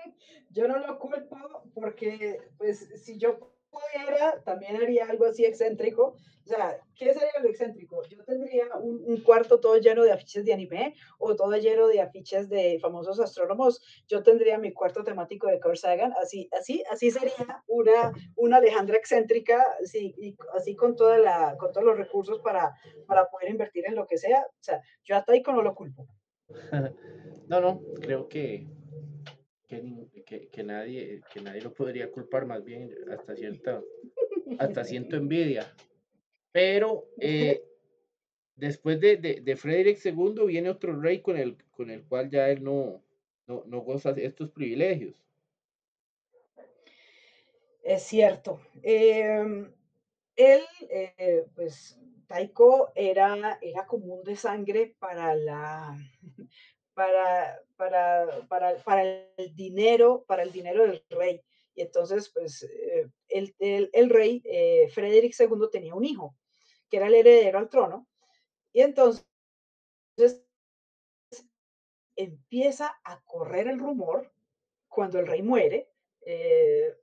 B: Yo no lo culpo porque, pues, si yo pudiera, también haría algo así excéntrico. O sea, ¿qué sería lo excéntrico? Yo tendría un, un cuarto todo lleno de afiches de anime o todo lleno de afiches de famosos astrónomos. Yo tendría mi cuarto temático de Carl Sagan. Así, así, así sería una, una Alejandra excéntrica, así, y así con, toda la, con todos los recursos para, para poder invertir en lo que sea. O sea, yo a Taiko no lo culpo.
A: No, no, creo que, que, que- nadie, que nadie lo podría culpar, más bien hasta cierta, hasta siento envidia. Pero eh, después de, de, de Frederick II viene otro rey con el, con el cual ya él no, no, no goza estos privilegios.
B: Es cierto. Em, él, eh, pues, Taiko era, era común de sangre para la, para, para, para, para el dinero, para el dinero del rey. Y entonces, pues, eh, el, el, el rey eh, Frederick II tenía un hijo, que era el heredero al trono, y entonces empieza a correr el rumor cuando el rey muere, eh,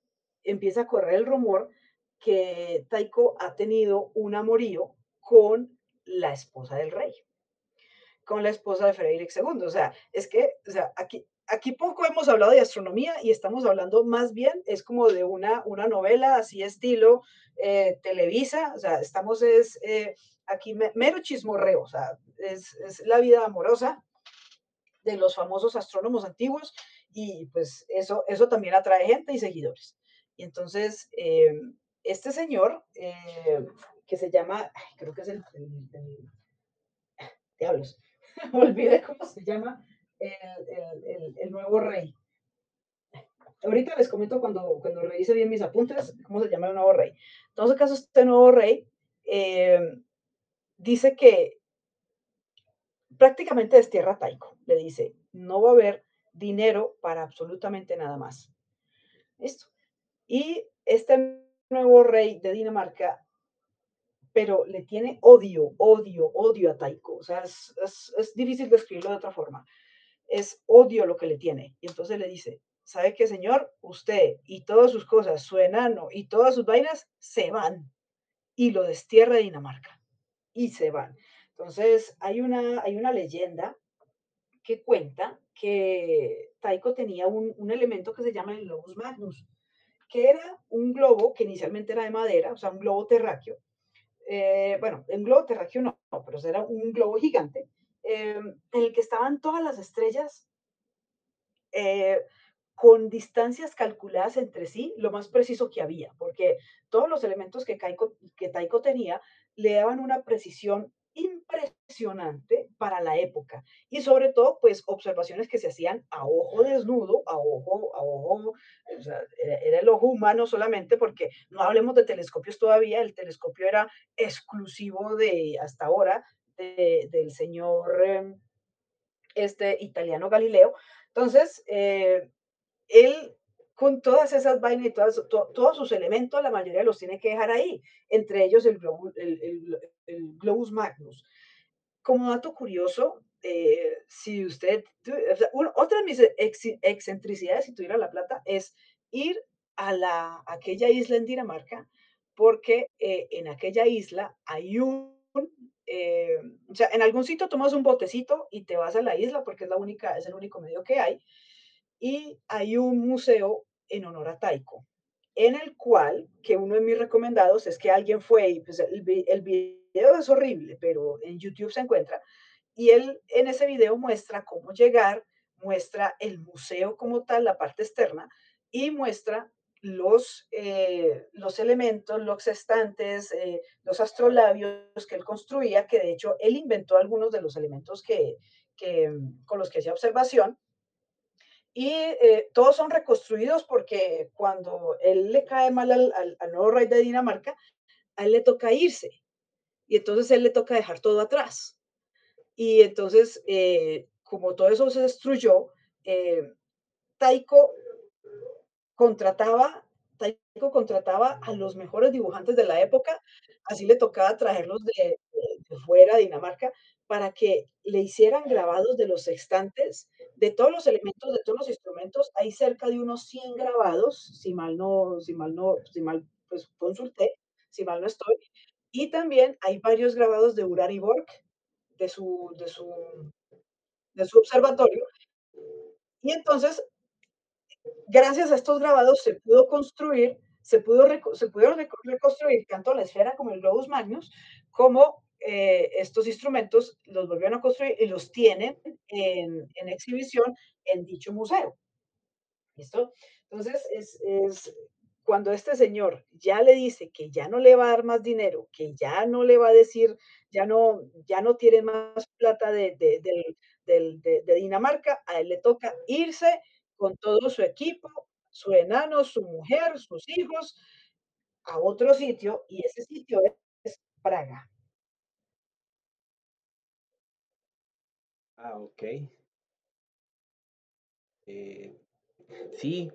B: empieza a correr el rumor que Taiko ha tenido un amorío con la esposa del rey, con la esposa de Frederick II. O sea, es que, o sea, aquí, aquí poco hemos hablado de astronomía y estamos hablando más bien, es como de una, una novela así estilo eh, Televisa, o sea, estamos es eh, aquí me, mero chismorreo, o sea, es, la vida amorosa de los famosos astrónomos antiguos y pues eso, eso también atrae gente y seguidores. Y entonces, eh, este señor, eh, que se llama, creo que es el diablos, olvidé cómo se llama el, el, el, nuevo rey. Ahorita les comento cuando, cuando revise bien mis apuntes cómo se llama el nuevo rey. En todo caso, este nuevo rey eh, dice que prácticamente destierra a Taiko. Le dice, no va a haber dinero para absolutamente nada más. Listo. Y este nuevo rey de Dinamarca, pero le tiene odio, odio, odio a Taiko. O sea, es, es, es difícil describirlo de otra forma. Es odio lo que le tiene. Y entonces le dice, ¿sabe qué, señor? Usted y todas sus cosas, su enano y todas sus vainas se van. Y lo destierra de Dinamarca. Y se van. Entonces, hay una, hay una leyenda que cuenta que Taiko tenía un, un, elemento que se llama el globus magnus, que era un globo que inicialmente era de madera, o sea, un globo terráqueo. Eh, bueno, el globo terráqueo no, no, pero era un globo gigante, eh, en el que estaban todas las estrellas eh, con distancias calculadas entre sí, lo más preciso que había, porque todos los elementos que, que Taiko tenía le daban una precisión impresionante para la época y sobre todo pues observaciones que se hacían a ojo desnudo, a ojo, a ojo, o sea, era, el ojo humano solamente porque no hablemos de telescopios todavía, el telescopio era exclusivo de hasta ahora de, del señor eh, este italiano Galileo. Entonces, eh, él con todas esas vainas y todas, to, todos sus elementos, la mayoría los tiene que dejar ahí, entre ellos el, el, el, el globus magnus. Como dato curioso, eh, si usted, otra de mis ex, excentricidades, si tuviera la plata, es ir a la, aquella isla en Dinamarca, porque eh, en aquella isla hay un, eh, o sea, en algún sitio tomas un botecito y te vas a la isla, porque es la única, es el único medio que hay, y hay un museo en honor a Taiko, en el cual, que uno de mis recomendados es que alguien fue y pues el, video es horrible, pero en YouTube se encuentra, y él en ese video muestra cómo llegar, muestra el museo como tal, la parte externa, y muestra los, eh, los elementos, los estantes, eh, los astrolabios que él construía, que de hecho él inventó algunos de los elementos que, que, con los que hacía observación, y eh, todos son reconstruidos porque cuando él le cae mal al, al, al nuevo rey de Dinamarca, a él le toca irse y entonces él le toca dejar todo atrás. Y entonces, eh, como todo eso se destruyó, eh, Taiko contrataba, Taiko contrataba a los mejores dibujantes de la época, así le tocaba traerlos de fuera, Dinamarca, para que le hicieran grabados de los sextantes, de todos los elementos, de todos los instrumentos. Hay cerca de unos 100 grabados, si mal no, si mal no, si mal pues consulté, si mal no estoy. Y también hay varios grabados de Urari Borg, de su, de su, de su observatorio. Y entonces gracias a estos grabados se pudo construir, se, pudo se pudieron reco- reconstruir tanto la esfera como el globus magnus, como eh, estos instrumentos los volvieron a construir y los tienen en, exhibición en dicho museo. ¿Listo? Entonces, es, cuando este señor ya le dice que ya no le va a dar más dinero, que ya no le va a decir, ya no, ya no tiene más plata de, de, Dinamarca, a él le toca irse con todo su equipo, su enano, su mujer, sus hijos, a otro sitio, y ese sitio es Praga.
A: Ah, ok. Eh, sí,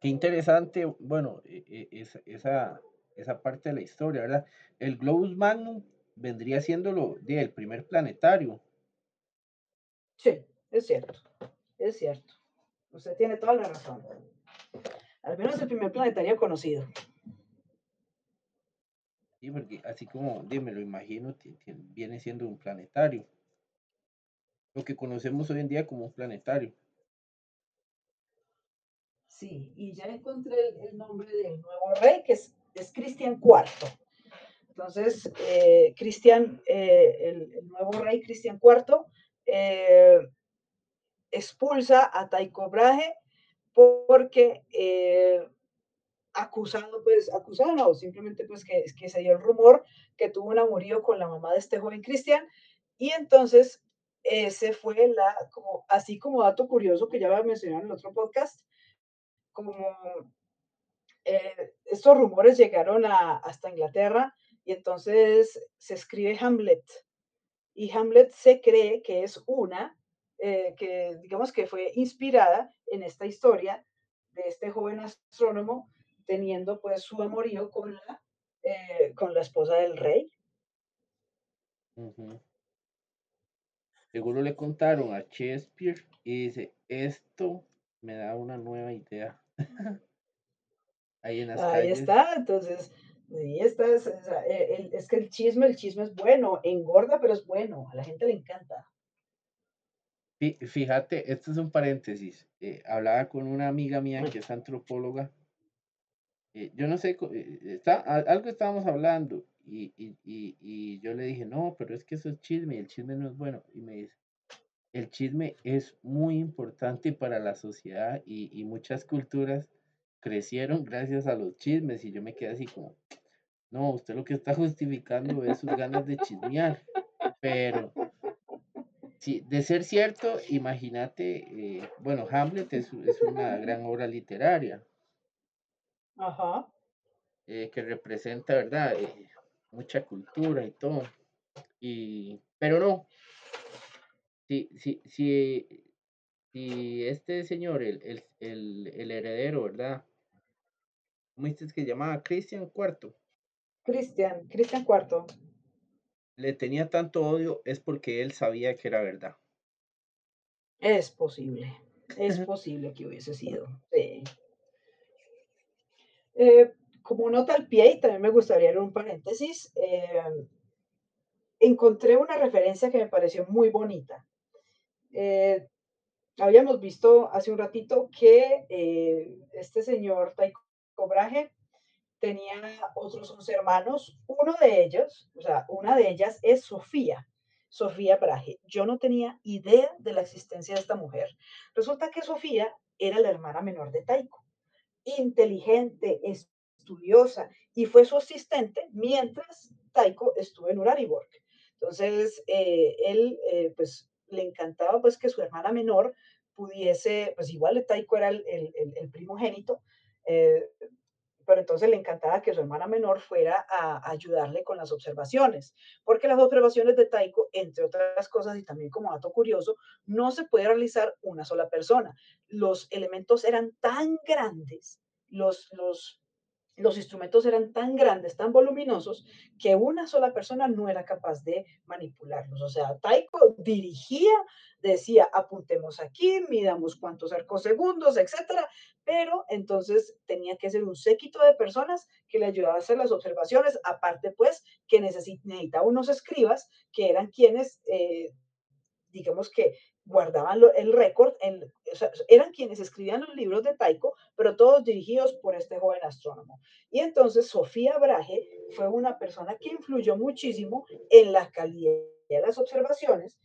A: qué interesante, bueno, e- e- esa, esa, esa parte de la historia, ¿verdad? El Globus Magnum vendría siendo lo, de, el primer planetario.
B: Sí, es cierto, es cierto. Usted tiene toda la razón. Al menos el primer planetario conocido.
A: Sí, porque así como, de, me lo imagino, ti- ti- viene siendo un planetario. Lo que conocemos hoy en día como un planetario.
B: Sí, y ya encontré el, nombre del nuevo rey, que es, Cristian IV. Entonces, eh, Cristian, eh, el, nuevo rey Cristian IV, eh, expulsa a Tycho Brahe porque acusado, pues, acusado no, simplemente pues que, que se dio el rumor que tuvo un amorío con la mamá de este joven Cristian, y entonces ese fue la, como, así como dato curioso que ya había mencionado en el otro podcast, como eh, estos rumores llegaron a, hasta Inglaterra y entonces se escribe Hamlet y Hamlet se cree que es una eh, que digamos que fue inspirada en esta historia de este joven astrónomo teniendo pues su amorío con la, eh, con la esposa del rey.
A: Ujú. Seguro le contaron a Shakespeare y dice, esto me da una nueva idea. Ahí en las
B: Ahí
A: calles.
B: está, entonces, ahí está, es, el- es que el chisme, el chisme es bueno, engorda, pero es bueno, a la gente le encanta.
A: Fí- Fíjate, esto es un paréntesis. eh, hablaba con una amiga mía que es antropóloga. eh, yo no sé, eh, está, algo estábamos hablando y, y, y, y yo le dije, no, pero es que eso es chisme y el chisme no es bueno. Y me dice, el chisme es muy importante para la sociedad y, y muchas culturas crecieron gracias a los chismes. Y yo me quedé así como, no, usted lo que está justificando es sus ganas de chismear. Pero Sí, de ser cierto, imagínate, eh, bueno, Hamlet es, es una gran obra literaria
B: Ajá.
A: eh, que representa, ¿verdad? Eh, mucha cultura y todo. Y, pero no, si, si, si, si este señor, el, el, el, el heredero, ¿verdad? ¿Cómo dices que llamaba Cristian IV?
B: Cristian, Cristian IV.
A: Le tenía tanto odio es porque él sabía que era verdad.
B: Es posible, es posible que hubiese sido. Sí. Eh, como nota al pie, y también me gustaría un paréntesis, eh, encontré una referencia que me pareció muy bonita. Eh, habíamos visto hace un ratito que eh, este señor Taiko Brahe tenía otros 11 hermanos. Uno de ellos, o sea, una de ellas es Sofía. Sofía Brahe. Yo no tenía idea de la existencia de esta mujer. Resulta que Sofía era la hermana menor de Taiko, inteligente, estudiosa, y fue su asistente mientras Taiko estuvo en Urariborg. Entonces, eh, él, eh, pues, le encantaba, pues, que su hermana menor pudiese, pues igual Taiko era el, el, el primogénito, eh, pero entonces le encantaba que su hermana menor fuera a, ayudarle con las observaciones, porque las observaciones de Taiko, entre otras cosas, y también como dato curioso, no se puede realizar una sola persona. Los elementos eran tan grandes, los, los, los instrumentos eran tan grandes, tan voluminosos, que una sola persona no era capaz de manipularlos. O sea, Taiko dirigía, decía, apuntemos aquí, midamos cuántos arcos segundos, etcétera, pero entonces tenía que ser un séquito de personas que le ayudaban a hacer las observaciones, aparte pues que necesitaba unos escribas que eran quienes, eh, digamos que guardaban el récord, eran quienes escribían los libros de Taiko, pero todos dirigidos por este joven astrónomo. Y entonces Sofía Brahe fue una persona que influyó muchísimo en la calidad de las observaciones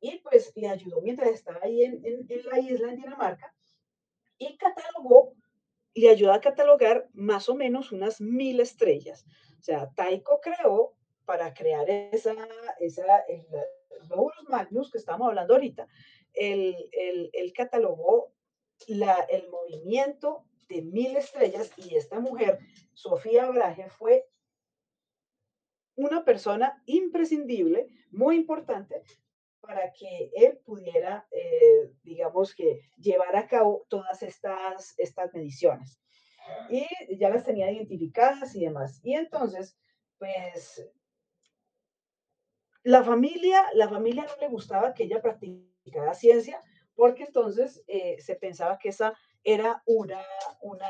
B: y pues le ayudó mientras estaba ahí en, la isla, en Dinamarca, y catalogó, le ayudó a catalogar más o menos unas mil estrellas. O sea, Taiko creó para crear esa, esa, Globulus Magnus, que estamos hablando ahorita, él, catalogó la, el movimiento de mil estrellas y esta mujer, Sofía Brahe, fue una persona imprescindible, muy importante, para que él pudiera, eh, digamos que, llevar a cabo todas estas, estas mediciones. Y ya las tenía identificadas y demás. Y entonces, pues la familia, la familia no le gustaba que ella practicara ciencia porque entonces eh, se pensaba que esa era una, una,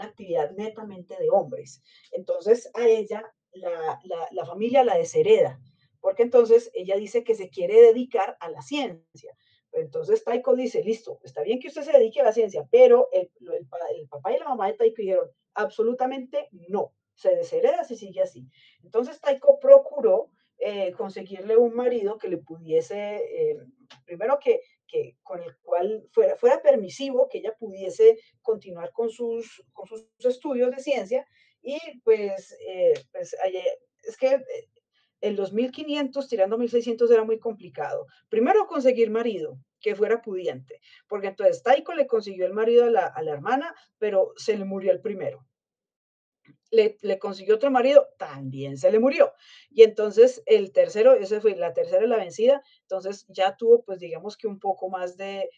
B: actividad netamente de hombres. Entonces a ella la, la, familia la deshereda, porque entonces ella dice que se quiere dedicar a la ciencia. Entonces Taiko dice, listo, está bien que usted se dedique a la ciencia, pero el, el papá y la mamá de Taiko dijeron, absolutamente no, se deshereda si sigue así. Entonces Taiko procuró eh, conseguirle un marido que le pudiese, eh, primero que, que, con el cual fuera, fuera permisivo, que ella pudiese continuar con sus, con sus estudios de ciencia y pues, eh, pues es que en los 1500 tirando 1600 era muy complicado. Primero conseguir marido que fuera pudiente, porque entonces Taiko le consiguió el marido a la, a la hermana, pero se le murió el primero le, consiguió otro marido, también se le murió. Y entonces el tercero, esa fue la tercera la vencida, entonces ya tuvo pues digamos que un poco más de,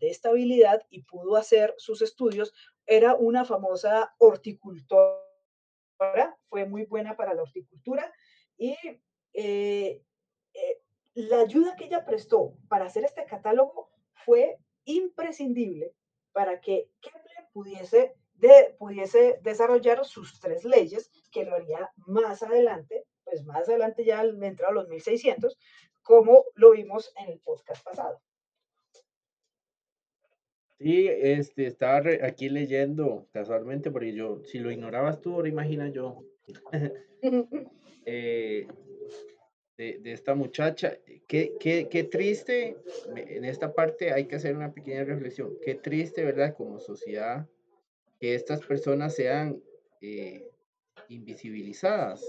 B: estabilidad y pudo hacer sus estudios. Era una famosa horticultora, fue muy buena para la horticultura y eh, eh, la ayuda que ella prestó para hacer este catálogo fue imprescindible para que Kepler pudiese de, pudiese desarrollar sus tres leyes, que lo haría más adelante, pues más adelante ya al entrar a los 1600, como lo vimos en el podcast pasado.
A: Sí, este, estaba aquí leyendo casualmente, porque yo, si lo ignorabas tú, ahora imagina yo. Eh, de, esta muchacha, qué, qué, qué triste, en esta parte hay que hacer una pequeña reflexión, qué triste, ¿verdad? Como sociedad que estas personas sean eh, invisibilizadas.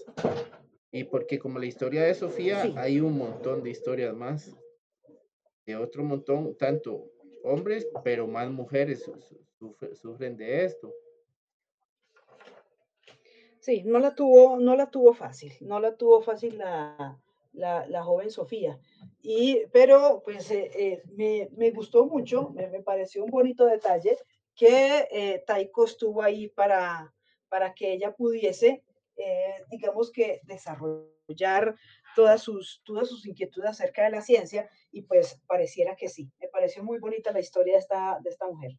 A: Y porque como la historia de Sofía, hay un montón de historias más, de otro montón, tanto hombres, pero más mujeres sufren de esto.
B: Sí, no la tuvo, no la tuvo fácil, no la tuvo fácil la, la, joven Sofía. Y, pero pues eh, eh, me, me, gustó mucho, me, me, pareció un bonito detalle que eh, Taiko estuvo ahí para, para que ella pudiese, eh, digamos que, desarrollar todas sus, todas sus inquietudes acerca de la ciencia y pues pareciera que sí. Me pareció muy bonita la historia de esta, de esta mujer.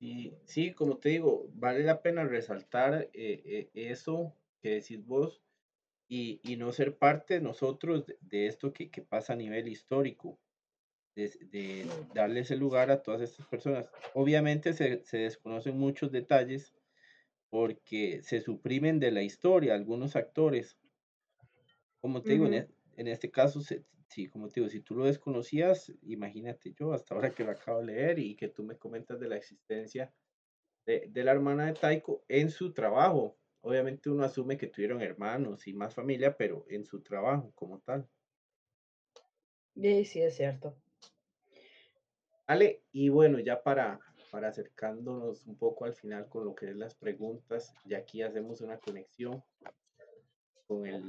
A: Y sí, como te digo, vale la pena resaltar eh, eso que decís vos y, no ser parte nosotros de, esto que, que, pasa a nivel histórico de, darle ese lugar a todas estas personas. Obviamente se, desconocen muchos detalles porque se suprimen de la historia algunos actores. Como te digo, en, e, este caso, sí, como te digo, si tú lo desconocías, imagínate yo, hasta ahora que lo acabo de leer y que tú me comentas de la existencia de, de la hermana de Taiko en su trabajo. Obviamente uno asume que tuvieron hermanos y más familia, pero en su trabajo como tal.
B: Sí, sí, es cierto.
A: Ale, y bueno, ya para, para acercándonos un poco al final con lo que es las preguntas, ya aquí hacemos una conexión con, el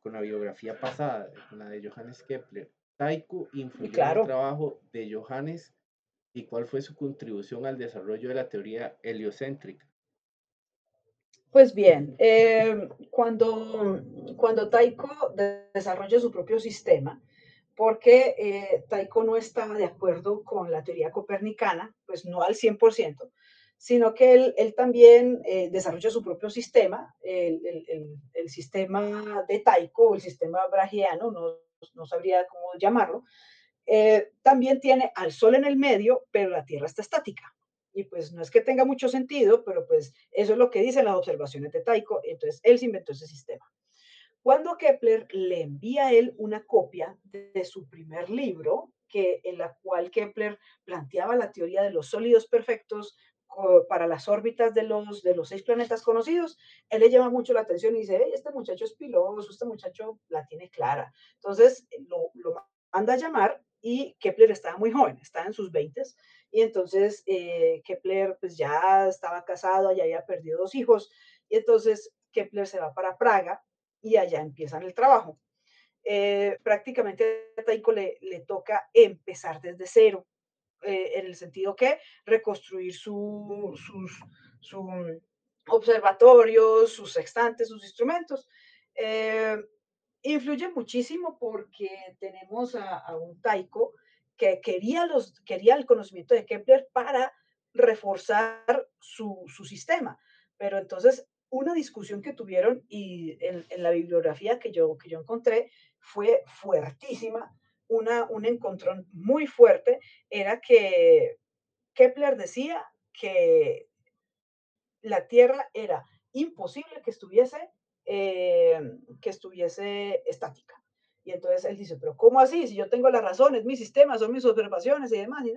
A: con la biografía pasada, con la de Johannes Kepler. Tycho influyó en el
B: Claro,
A: trabajo de Johannes y cuál fue su contribución al desarrollo de la teoría heliocéntrica.
B: pues bien, em, cuando, cuando Taiko de- desarrolla su propio sistema, porque eh, Taiko no estaba de acuerdo con la teoría copernicana, pues no al 100%, sino que él, él también eh, desarrolla su propio sistema, el, el- el- el sistema de Taiko, o el sistema brachiano, no, no sabría cómo llamarlo, eh, también tiene al Sol en el medio, pero la Tierra está estática. Y pues no es que tenga mucho sentido, pero pues eso es lo que dicen las observaciones de Tycho. Entonces él se inventó ese sistema. Cuando Kepler le envía a él una copia de su primer libro, que, en la cual Kepler planteaba la teoría de los sólidos perfectos para las órbitas de los, de los seis planetas conocidos, él le llama mucho la atención y dice, "Hey, este muchacho es piloso, este muchacho la tiene clara. Entonces lo, lo manda a llamar y Kepler estaba muy joven, estaba en sus 20 y entonces eh, Kepler pues ya estaba casado, ya había perdido dos hijos y entonces Kepler se va para Praga y allá empiezan el trabajo. Eh, prácticamente a Taiko le, toca empezar desde cero, eh, en el sentido que reconstruir su, sus, su observatorios, sus sextantes, sus instrumentos. Eh, influye muchísimo porque tenemos a, a un Taiko que quería, los, quería el conocimiento de Kepler para reforzar su, su sistema. Pero entonces, una discusión que tuvieron y en, la bibliografía que yo, que yo encontré fue fuertísima, una, un encontrón muy fuerte, era que Kepler decía que la Tierra era imposible que estuviese, eh, que estuviese estática. Y entonces él dice, pero ¿cómo así? Si yo tengo la razón, es mi sistema, son mis observaciones y demás. Y,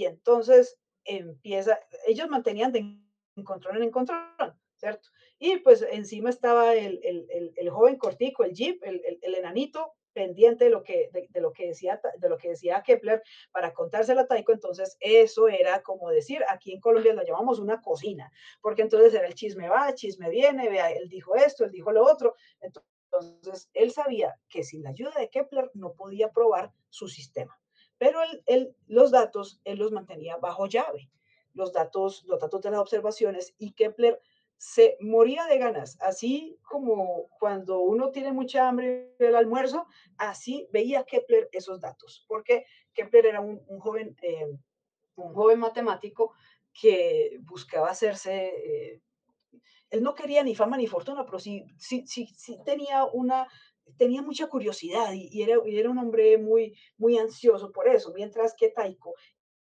B: y entonces empieza, ellos mantenían de encontrón en encontrón, ¿cierto? Y pues encima estaba el, el, el, el joven cortico, el jeep, el, el, enanito, pendiente de lo que, de, de, lo que decía, de lo que decía Kepler para contárselo a Taiko, entonces eso era como decir, aquí en Colombia lo llamamos una cocina, porque entonces era el chisme va, chisme viene, vea, él dijo esto, él dijo lo otro, entonces él sabía que sin la ayuda de Kepler no podía probar su sistema, pero él, él, los datos él los mantenía bajo llave, los datos, los datos de las observaciones y Kepler se moría de ganas, así como cuando uno tiene mucha hambre del almuerzo, así veía Kepler esos datos, porque Kepler era un, joven, eh, un joven matemático que buscaba hacerse, eh, él no quería ni fama ni fortuna, pero sí, sí, sí, tenía una, tenía mucha curiosidad y, y, era, y era un hombre muy, muy ansioso por eso, mientras que Taiko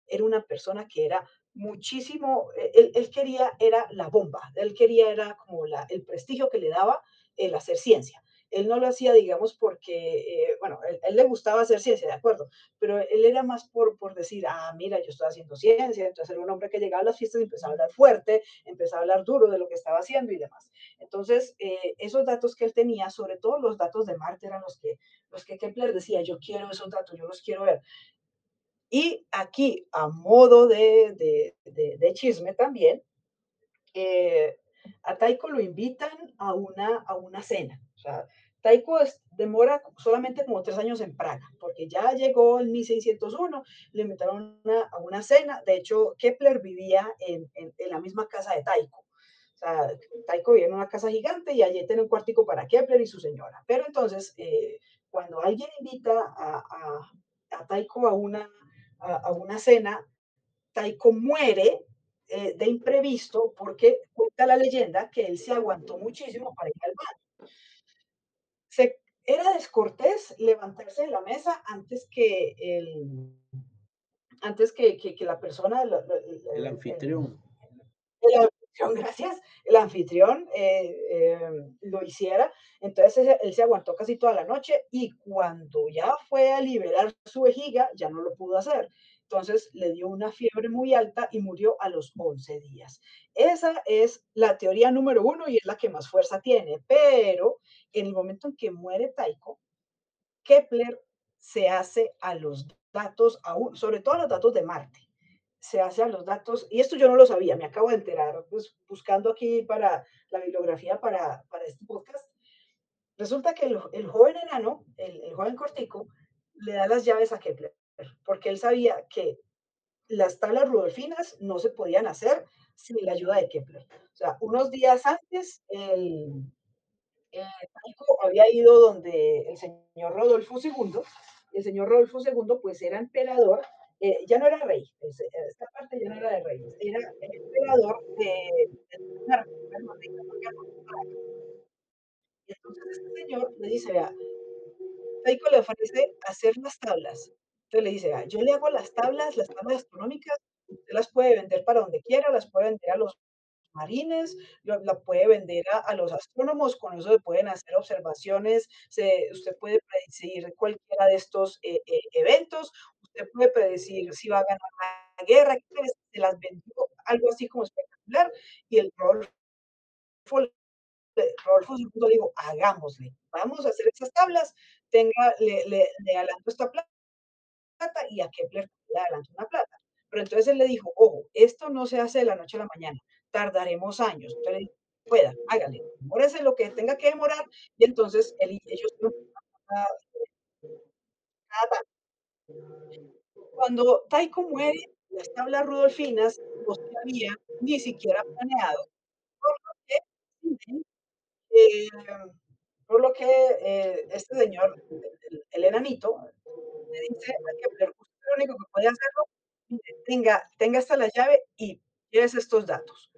B: era una persona que era muchísimo, eh, él, quería, era la bomba, él quería, era como la, el prestigio que le daba el hacer ciencia. Él no lo hacía, digamos, porque, eh, bueno, él, él, le gustaba hacer ciencia, de acuerdo, pero él era más por, por decir, ah, mira, yo estoy haciendo ciencia, entonces era un hombre que llegaba a las fiestas y empezaba a hablar fuerte, empezaba a hablar duro de lo que estaba haciendo y demás. Entonces, eh, esos datos que él tenía, sobre todo los datos de Marte, eran los que, los que Kepler decía, yo quiero esos datos, yo los quiero ver. Y aquí, a modo de, de, de, de chisme también, eh, a Taiko lo invitan a una, a una cena. O sea, Taiko es, demora solamente como tres años en Praga, porque ya llegó en 1601, le invitaron una, a una cena. De hecho, Kepler vivía en, en, en la misma casa de Taiko. O sea, Taiko vivía en una casa gigante y allí tiene un cuartico para Kepler y su señora. Pero entonces, eh, cuando alguien invita a, a, a Taiko a una, a, a una cena, Taiko muere eh, de imprevisto porque cuenta la leyenda que él se aguantó muchísimo para ir al baño. Se, era descortés levantarse de la mesa antes que el antes que, que, que la persona el, el,
A: El anfitrión.
B: El, gracias, el anfitrión eh, eh, lo hiciera. Entonces él se aguantó casi toda la noche y cuando ya fue a liberar su vejiga, ya no lo pudo hacer. Entonces le dio una fiebre muy alta y murió a los 11 días. Esa es la teoría número uno y es la que más fuerza tiene. Pero en el momento en que muere Taiko, Kepler se hace a los datos, sobre todo a los datos de Marte. Se hace a los datos, y esto yo no lo sabía, me acabo de enterar, pues, buscando aquí para la bibliografía para, para este podcast. Resulta que el, el joven enano, el, el joven cortico, le da las llaves a Kepler, porque él sabía que las tablas rudolfinas no se podían hacer sin la ayuda de Kepler. O sea, unos días antes, el, Tycho había ido donde el señor Rodolfo II, el señor Rodolfo II pues era emperador, eh, ya no era rey, esta parte ya no era de reyes, era el emperador de, y entonces este señor le dice, vea, Tycho le ofrece hacer las tablas. Entonces le dice, vea, yo le hago las tablas, las tablas astronómicas, usted las puede vender para donde quiera, las puede vender a los marines, la puede vender a, a, los astrónomos, con eso se pueden hacer observaciones, se, usted puede predecir cualquiera de estos eh, eh, eventos, usted puede predecir si va a ganar la guerra, se las vendió, algo así como espectacular, y el Rodolfo, Rodolfo II dijo, hagámosle, vamos a hacer esas tablas, tenga, le, le, le adelanto esta plata y a Kepler le adelanto una plata. Pero entonces él le dijo, ojo, esto no se hace de la noche a la mañana, tardaremos años. Entonces le dije, pueda, hágale, demórese lo que tenga que demorar, y entonces él, ellos cuando Taiko muere, las tablas rudolfinas no se había ni siquiera planeado, por lo que, eh, por lo que eh, este señor, el, el, enanito, le dice a Kepler, usted lo único que puede hacerlo, tenga, tenga esta la llave y llévese estos datos.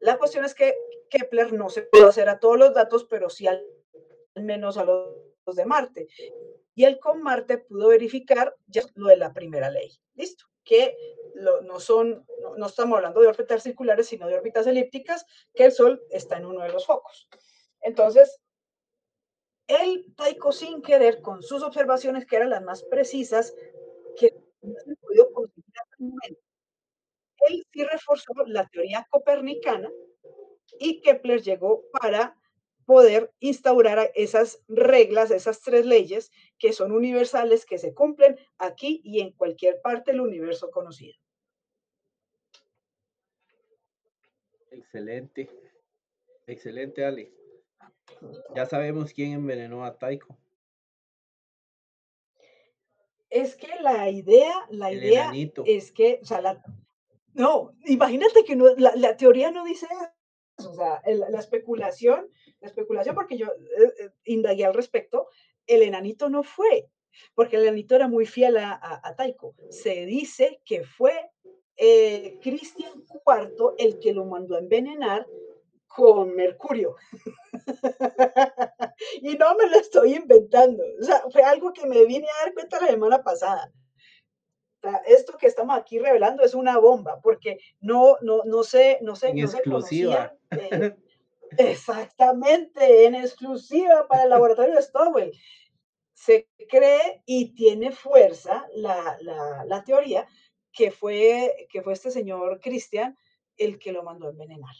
B: La cuestión es que Kepler no se puede hacer a todos los datos, pero sí al menos a los de Marte. Y él con Marte pudo verificar ya lo de la primera ley. Listo. Que lo, no son, no, no, estamos hablando de órbitas circulares, sino de órbitas elípticas, que el Sol está en uno de los focos. Entonces, él, Tycho, sin querer, con sus observaciones, que eran las más precisas, que no se podido conseguir hasta el momento, él sí reforzó la teoría copernicana y Kepler llegó para poder instaurar esas reglas, esas tres leyes que son universales, que se cumplen aquí y en cualquier parte del universo conocido.
A: Excelente, excelente, Ale. Ya sabemos quién envenenó a Taiko.
B: Es que la idea, la
A: El
B: idea
A: enanito.
B: es que, o sea, la, no, imagínate que no, la, la, teoría no dice eso, o sea, la especulación, la especulación, porque yo eh, eh, indagué al respecto, el enanito no fue, porque el enanito era muy fiel a Taiko. Se dice que fue eh, Cristian IV el que lo mandó a envenenar con mercurio. y no me lo estoy inventando. O sea, fue algo que me vine a dar cuenta la semana pasada. Esto que estamos aquí revelando es una bomba, porque no, no, no sé, no sé,
A: En
B: no se
A: exclusiva.
B: eh, exactamente, en exclusiva para el laboratorio de Stowell. Se cree y tiene fuerza la, la, la teoría que fue, que fue este señor Cristian el que lo mandó a envenenar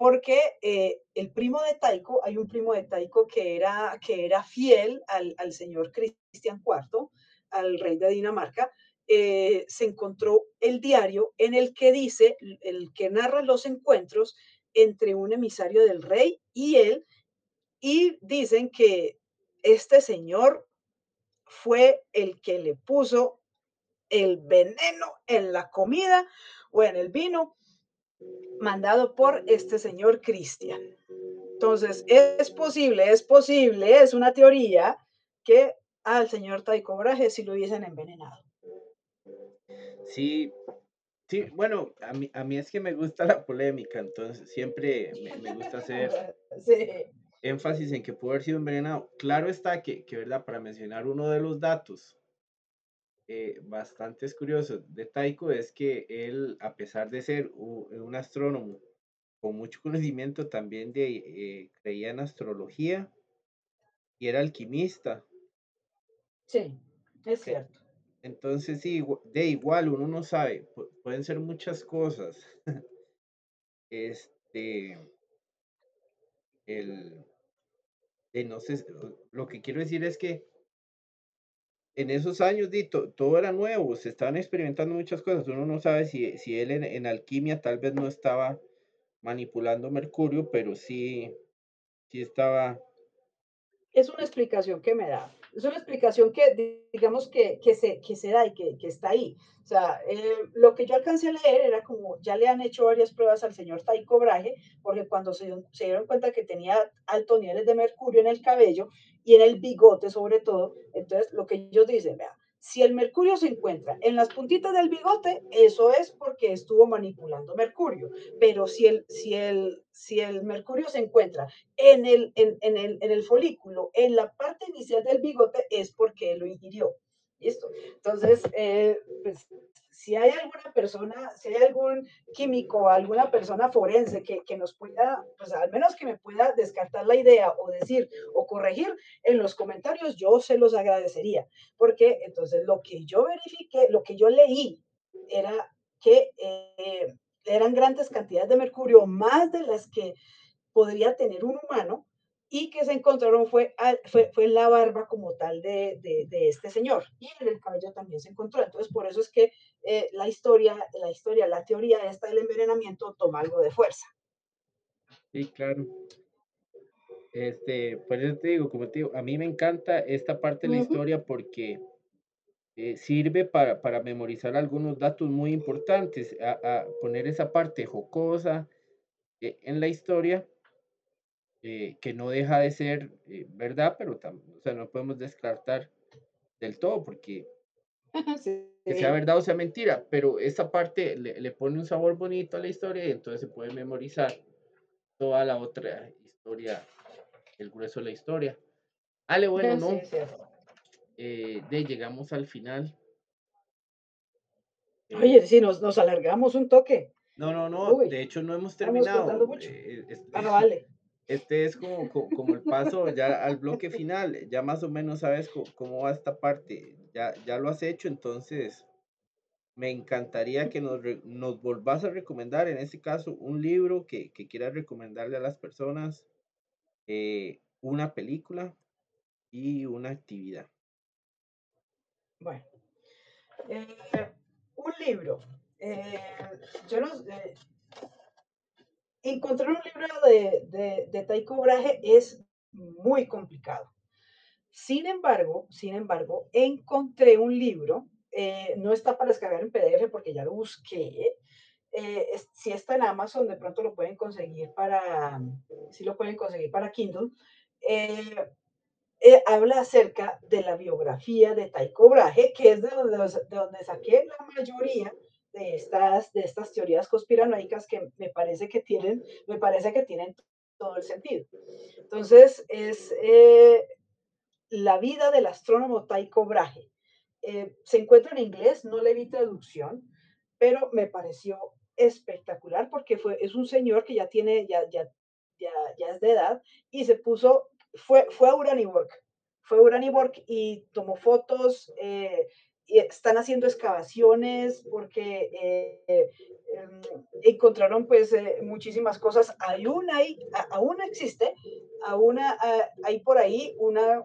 B: porque eh, el primo de Taiko, hay un primo de Taiko que era, que era fiel al, al señor Cristian IV, al rey de Dinamarca, eh, se encontró el diario en el que dice, el que narra los encuentros entre un emisario del rey y él, y dicen que este señor fue el que le puso el veneno en la comida o en el vino mandado por este señor Cristian. Entonces, es posible, es posible, es una teoría que al señor Taiko Brahe si lo hubiesen envenenado.
A: Sí, sí, bueno, a mí, a mí es que me gusta la polémica, entonces siempre me, me gusta hacer
B: sí.
A: énfasis en que pudo haber sido envenenado. Claro está que, que ¿verdad? Para mencionar uno de los datos eh, bastante curiosos de Taiko es que él, a pesar de ser un, un astrónomo con mucho conocimiento, también de, eh, creía en astrología y era alquimista.
B: Sí, es cierto.
A: Entonces, sí, de igual, uno no sabe, pu- pueden ser muchas cosas. Este, el, no sé, lo que quiero decir es que en esos años di, todo era nuevo, se estaban experimentando muchas cosas. Uno no sabe si, si él en, en, alquimia tal vez no estaba manipulando mercurio, pero sí, sí estaba
B: es una explicación que me da. Es una explicación que, digamos, que, que, se, que se da y que, que está ahí. O sea, eh, lo que yo alcancé a leer era como, ya le han hecho varias pruebas al señor Taiko Brahe, porque cuando se, se dieron cuenta que tenía altos niveles de mercurio en el cabello y en el bigote sobre todo, entonces lo que ellos dicen, vea, si el mercurio se encuentra en las puntitas del bigote, eso es porque estuvo manipulando mercurio. Pero si el, si el, si el mercurio se encuentra en el, en, en, el, en el folículo, en la parte inicial del bigote, es porque lo ingirió. ¿Listo? Entonces, eh, pues, si hay alguna persona, si hay algún químico, alguna persona forense que, que, nos pueda, pues al menos que me pueda descartar la idea o decir o corregir en los comentarios, yo se los agradecería, porque entonces lo que yo verifiqué, lo que yo leí era que eh, eran grandes cantidades de mercurio, más de las que podría tener un humano, y que se encontraron fue, fue, fue la barba como tal de, de, de, este señor y en el cabello también se encontró. Entonces, por eso es que eh, la historia, la historia, la teoría esta del envenenamiento toma algo de fuerza.
A: Sí, claro. Este, por eso te digo, como te digo, a mí me encanta esta parte de la uh -huh. historia porque eh, sirve para, para memorizar algunos datos muy importantes, a, a poner esa parte jocosa eh, en la historia eh, que no deja de ser eh, verdad, pero o sea, no podemos descartar del todo porque sí. que sea verdad o sea mentira, pero esa parte le, le, pone un sabor bonito a la historia y entonces se puede memorizar toda la otra historia, el grueso de la historia. Ale, bueno, no. Eh, de llegamos al final.
B: Oye, sí, nos, nos alargamos un toque.
A: No, no, no, Uy, de hecho no hemos terminado.
B: Mucho. Este, ah, no, vale
A: este es como, como, el paso ya al bloque final, ya más o menos sabes cómo, va esta parte, ya, ya lo has hecho, entonces me encantaría que nos, nos volvás a recomendar, en este caso, un libro que, que quieras recomendarle a las personas, eh, una película y una actividad.
B: Bueno, eh, un libro. Eh, yo no, encontrar un libro de, de, Taiko Brahe es muy complicado. Sin embargo, sin embargo, encontré un libro, eh, no está para descargar en PDF porque ya lo busqué, eh, si está en Amazon, de pronto lo pueden conseguir para, si lo pueden conseguir para Kindle, eh, habla acerca de la biografía de Taiko Brahe, que es de donde, de donde saqué la mayoría de estas, de estas teorías conspiranoicas que me parece que tienen, me parece que tienen todo el sentido. Entonces, es eh, la vida del astrónomo Tycho Brahe. Eh, se encuentra en inglés, no le vi traducción, pero me pareció espectacular porque fue, es un señor que ya tiene, ya, ya, ya, ya es de edad y se puso, fue, fue a Uraniborg, fue a Uraniborg y tomó fotos, eh, están haciendo excavaciones porque eh, em, encontraron pues eh, muchísimas cosas. Aún hay, aún existe, aún hay por ahí una,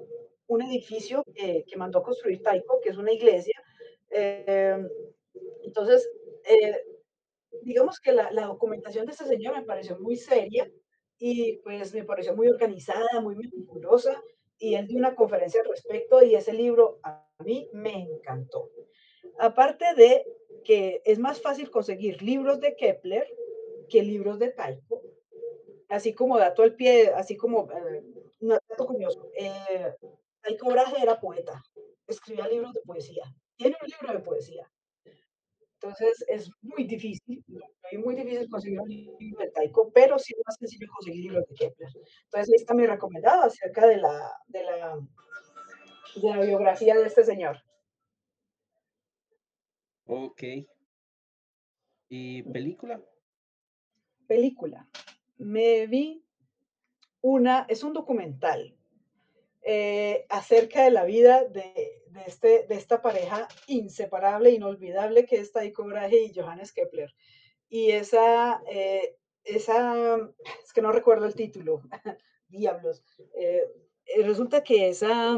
B: un edificio eh, que mandó construir Taiko, que es una iglesia. Em, entonces, digamos que la, la, documentación de este señor me pareció muy seria y pues me pareció muy organizada, muy meticulosa y él dio una conferencia al respecto y ese libro a mí me encantó. Aparte de que es más fácil conseguir libros de Kepler que libros de Taiko, así como dato al pie, así como eh, un dato curioso, eh, Taiko Brahe era poeta, escribía libros de poesía, tiene un libro de poesía. Entonces es muy difícil, es muy difícil conseguir un libro de Taiko, pero sí es más sencillo conseguir libros de Kepler. Entonces ahí está mi recomendado acerca de la, de la, de la biografía de este señor.
A: Ok. ¿Y película?
B: Película. Me vi una, es un documental eh, acerca de la vida de, de, este, de esta pareja inseparable, inolvidable que es Taiko Brahe y Johannes Kepler. Y esa, eh, esa, es que no recuerdo el título, diablos. Eh, resulta que esa,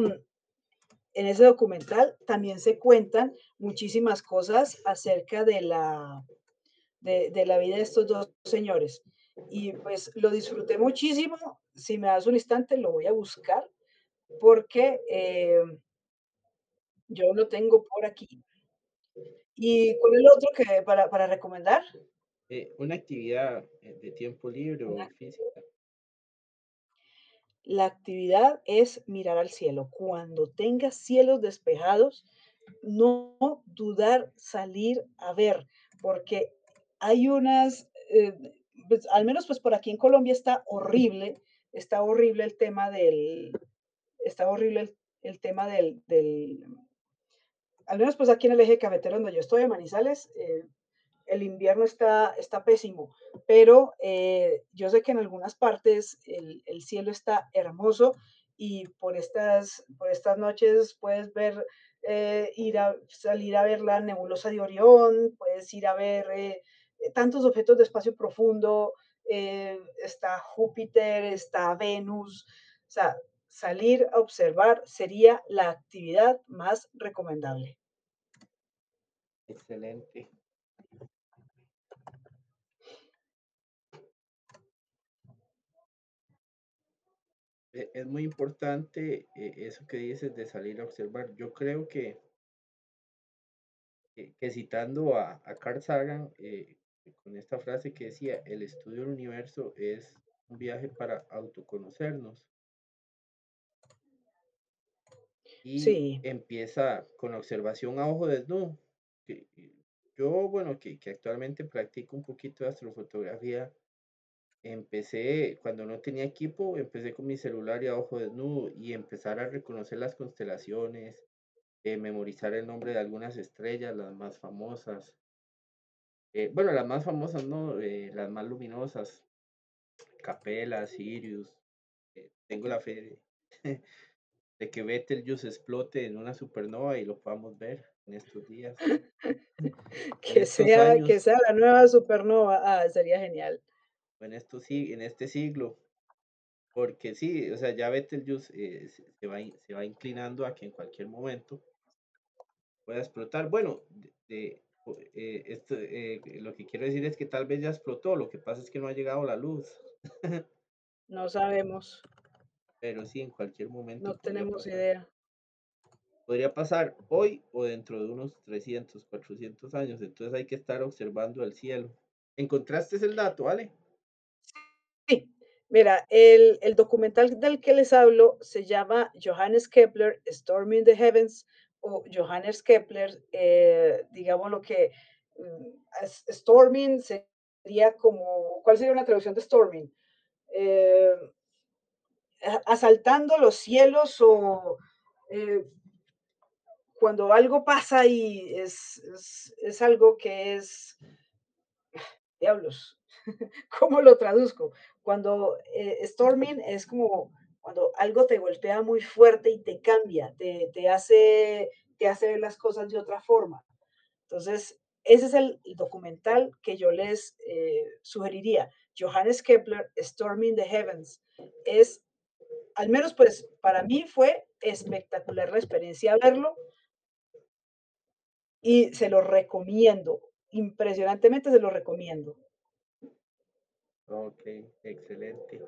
B: en ese documental también se cuentan muchísimas cosas acerca de la, de, de la vida de estos dos señores. Y pues lo disfruté muchísimo. Si me das un instante, lo voy a buscar porque eh, yo lo tengo por aquí. ¿Y cuál es el otro que para, para recomendar?
A: Eh, una actividad eh, de tiempo libre o física.
B: La actividad es mirar al cielo. Cuando tengas cielos despejados, no dudar salir a ver, porque hay unas, eh, pues, al menos pues por aquí en Colombia está horrible, está horrible el tema del, está horrible el, tema del, al menos pues aquí en el eje cafetero donde yo estoy, Manizales, eh, el invierno está, está pésimo, pero eh, yo sé que en algunas partes el, el, cielo está hermoso y por estas, por estas noches puedes ver, eh, ir a salir a ver la nebulosa de Orión, puedes ir a ver eh, tantos objetos de espacio profundo, está Júpiter, está Venus, o sea, salir a observar sería la actividad más recomendable.
A: Excelente. Es muy importante eh, eso que dices de salir a observar. Yo creo que, que, citando a, a Carl Sagan, eh, con esta frase que decía, el estudio del universo es un viaje para autoconocernos y
B: Sí,
A: empieza con la observación a ojo desnudo. Yo, bueno, que, que actualmente practico un poquito de astrofotografía, empecé, cuando no tenía equipo, empecé con mi celular y a ojo desnudo y empezar a reconocer las constelaciones, eh, memorizar el nombre de algunas estrellas, las más famosas. eh, bueno, las más famosas, no, eh, las más luminosas, Capella, Sirius. eh, tengo la fe de, de que Betelgeuse explote en una supernova y lo podamos ver en estos días, en
B: que
A: estos
B: sea, que sea la nueva supernova. Ah, sería genial.
A: En estos, sig- en este siglo. Porque sí, o sea, ya Betelgeuse eh, se, se va, se va inclinando a que en cualquier momento pueda explotar. Bueno, de, de- o- eh, esto, eh, lo que quiero decir es que tal vez ya explotó, lo que pasa es que no ha llegado la luz,
B: No sabemos,
A: pero sí, en cualquier momento
B: no tenemos
A: pasar.
B: idea.
A: Podría pasar hoy o dentro de unos 300, 400 años, entonces hay que estar observando el cielo. ¿Encontraste el dato, vale?
B: Mira, el, el documental del que les hablo se llama Johannes Kepler, Storming the Heavens, o Johannes Kepler, eh, digamos lo que mm, Storming sería como, ¿cuál sería una traducción de Storming? Eh, asaltando los cielos o eh, cuando algo pasa y es, es, es algo que es, diablos, ¿cómo lo traduzco? Cuando eh, storming es como cuando algo te golpea muy fuerte y te cambia, te, te hace, te hace ver las cosas de otra forma. Entonces, ese es el documental que yo les eh, sugeriría. Johannes Kepler, Storming the Heavens, es, al menos pues para mí fue espectacular la experiencia verlo y se lo recomiendo. Impresionantemente se lo recomiendo.
A: Ok, excelente.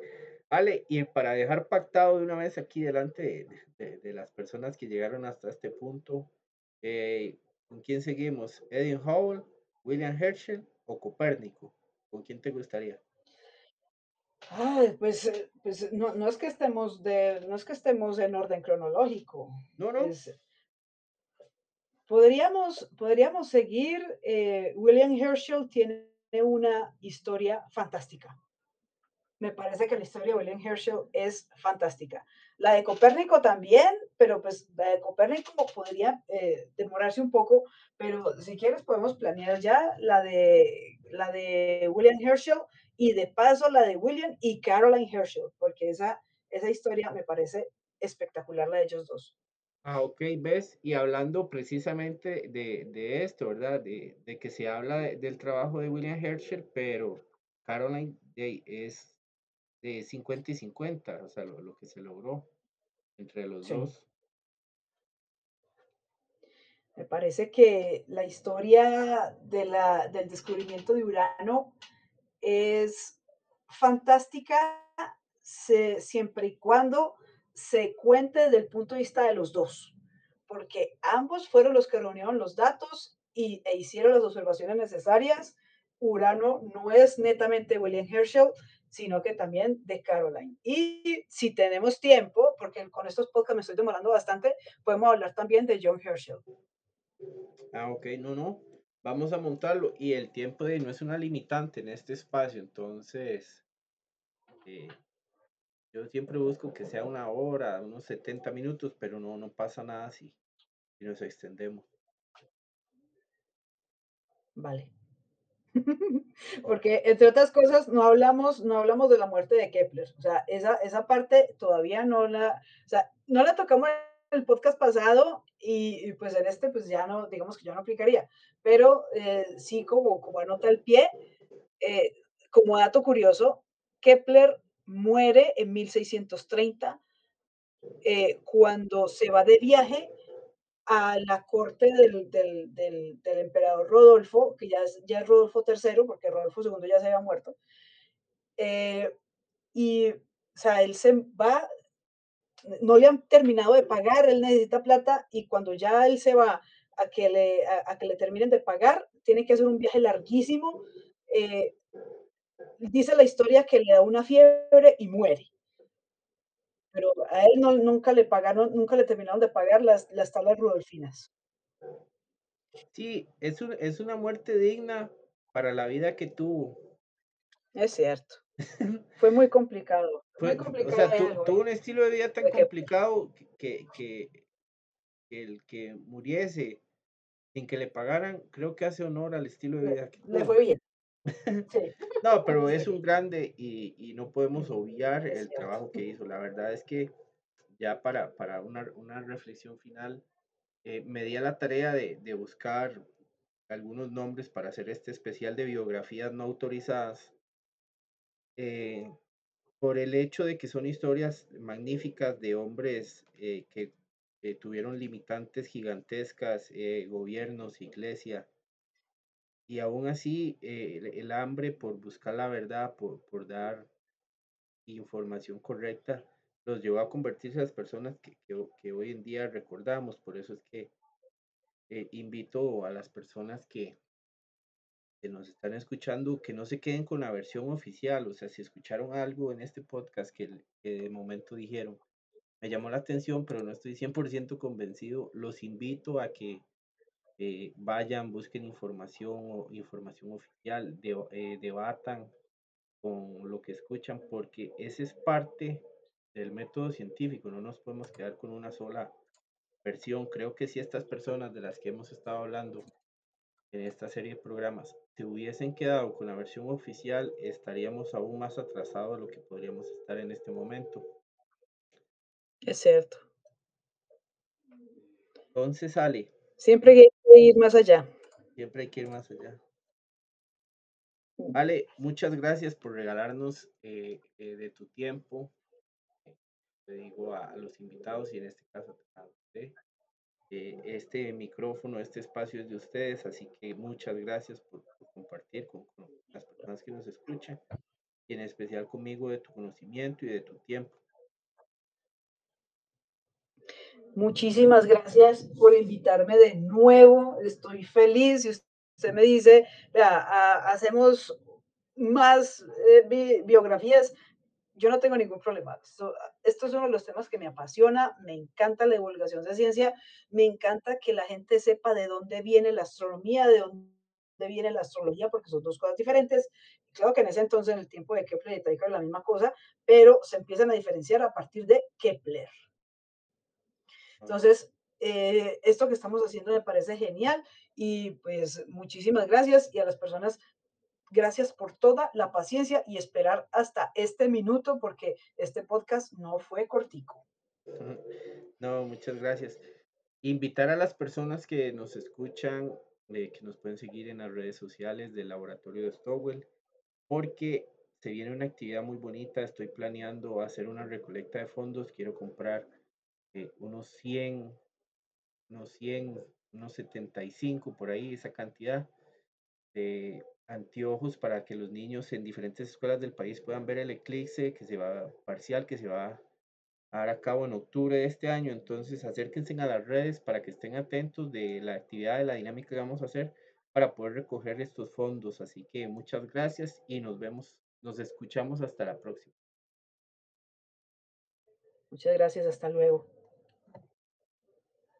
A: Vale, y para dejar pactado de una vez aquí delante de, de- de las personas que llegaron hasta este punto, eh, ¿con quién seguimos? ¿Edwin Hubble, William Herschel o Copérnico? ¿Con quién te gustaría?
B: Ay, pues, eh, pues no, no es que estemos de, no es que estemos en orden cronológico.
A: No, no.
B: Es, podríamos, podríamos seguir. eh, William Herschel tiene una historia fantástica. Me parece que la historia de William Herschel es fantástica. La de Copérnico también, pero pues la de Copérnico podría eh, demorarse un poco, pero si quieres podemos planear ya la de, la de William Herschel y de paso la de William y Caroline Herschel, porque esa, esa historia me parece espectacular, la de ellos dos.
A: Ah, ok, ves, y hablando precisamente de, de esto, ¿verdad? De, de que se habla de- del trabajo de William Herschel, pero Caroline Day es de 50 y 50, o sea, lo, lo que se logró entre los
B: Sí.
A: dos.
B: Me parece que la historia de la, del descubrimiento de Urano es fantástica se- siempre y cuando se cuente desde el punto de vista de los dos, porque ambos fueron los que reunieron los datos y, e hicieron las observaciones necesarias. Urano no es netamente William Herschel, sino que también de Caroline. Y si tenemos tiempo, porque con estos podcasts me estoy demorando bastante, podemos hablar también de John Herschel.
A: Ah, ok, no, no. Vamos a montarlo y el tiempo de no es una limitante en este espacio, entonces eh, yo siempre busco que sea una hora, unos 70 minutos, pero no, no pasa nada si, si nos extendemos.
B: Vale. Porque, entre otras cosas, no hablamos, no hablamos de la muerte de Kepler. O sea, esa, esa parte todavía no la, o sea, no la tocamos en el podcast pasado y, y, pues en este, pues ya no, digamos que yo no aplicaría. Pero eh, sí, como, como anota el pie, eh, como dato curioso, Kepler muere en 1630 eh, cuando se va de viaje a la corte del, del, emperador Rodolfo, que ya es, ya Rodolfo III, porque Rodolfo II ya se había muerto. Eh, y, o sea, él se va, no le han terminado de pagar, él necesita plata y cuando ya él se va a que le, a que le terminen de pagar, tiene que hacer un viaje larguísimo. Eh, dice la historia que le da una fiebre y muere. Pero a él no, nunca le pagaron, nunca le terminaron de pagar las, las tablas rudolfinas.
A: Sí, es, un- es una muerte digna para la vida que tuvo.
B: Es cierto. Fue muy complicado. Muy
A: o
B: complicado
A: sea,
B: hay
A: tu-
B: algo
A: tuvo un estilo de vida tan
B: que
A: complicado que, que, que el que muriese sin que le pagaran, creo que hace honor al estilo de
B: le,
A: vida que
B: le
A: tuvo.
B: fue bien. Sí,
A: No, pero es un grande y, y no podemos obviar el trabajo que hizo. La verdad es que ya para, para una, una reflexión final, eh, me di a la tarea de, de buscar algunos nombres para hacer este especial de biografías no autorizadas, eh, por el hecho de que son historias magníficas de hombres eh, que tuvieron limitantes gigantescas, gobiernos, iglesia, y aún así eh, el, el hambre por buscar la verdad, por, por dar información correcta, los llevó a convertirse en las personas que, que que hoy en día recordamos. Por eso es que eh, invito a las personas que, que nos están escuchando que no se queden con la versión oficial. O sea, si escucharon algo en este podcast que, que de momento dijeron, me llamó la atención, pero no estoy 100% convencido, los invito a que eh, vayan, busquen información o información oficial, de- eh, debatan con lo que escuchan, porque ese es parte del método científico, no nos podemos quedar con una sola versión. Creo que si estas personas de las que hemos estado hablando en esta serie de programas se hubiesen quedado con la versión oficial, estaríamos aún más atrasados de lo que podríamos estar en este momento.
B: Es cierto.
A: Entonces, Ale,
B: Siempre hay que ir más allá.
A: siempre hay que ir más allá. Ale, muchas gracias por regalarnos eh, eh, de tu tiempo. eh, Te digo a, a los invitados y en este caso a usted. eh, este micrófono, este espacio es de ustedes, así que muchas gracias por, por compartir con, con las personas que nos escuchan y en especial conmigo de tu conocimiento y de tu tiempo.
B: Muchísimas gracias por invitarme de nuevo. Estoy feliz. Si usted me dice, "Vea, ha- hacemos más eh, bi- biografías, yo no tengo ningún problema. Esto, es uno de los temas que me apasiona, me encanta la divulgación de ciencia, me encanta que la gente sepa de dónde viene la astronomía, de dónde viene la astrología, porque son dos cosas diferentes. Claro que en ese entonces, en el tiempo de Kepler y Tycho, es la misma cosa, pero se empiezan a diferenciar a partir de Kepler. Entonces, eh, esto que estamos haciendo me parece genial y pues muchísimas gracias y a las personas, gracias por toda la paciencia y esperar hasta este minuto porque este podcast no fue cortico.
A: No, muchas gracias. Invitar a las personas que nos escuchan, eh, que nos pueden seguir en las redes sociales del Laboratorio de Stowell, porque se viene una actividad muy bonita. Estoy planeando hacer una recolecta de fondos. Quiero comprar eh, unos 100, unos 100 unos 75 por ahí, esa cantidad de anteojos para que los niños en diferentes escuelas del país puedan ver el eclipse que se va parcial, que se va a dar a cabo en octubre de este año. Entonces, acérquense a las redes para que estén atentos de la actividad, de la dinámica que vamos a hacer para poder recoger estos fondos. Así que muchas gracias y nos vemos, nos escuchamos hasta la próxima.
B: Muchas gracias, hasta luego.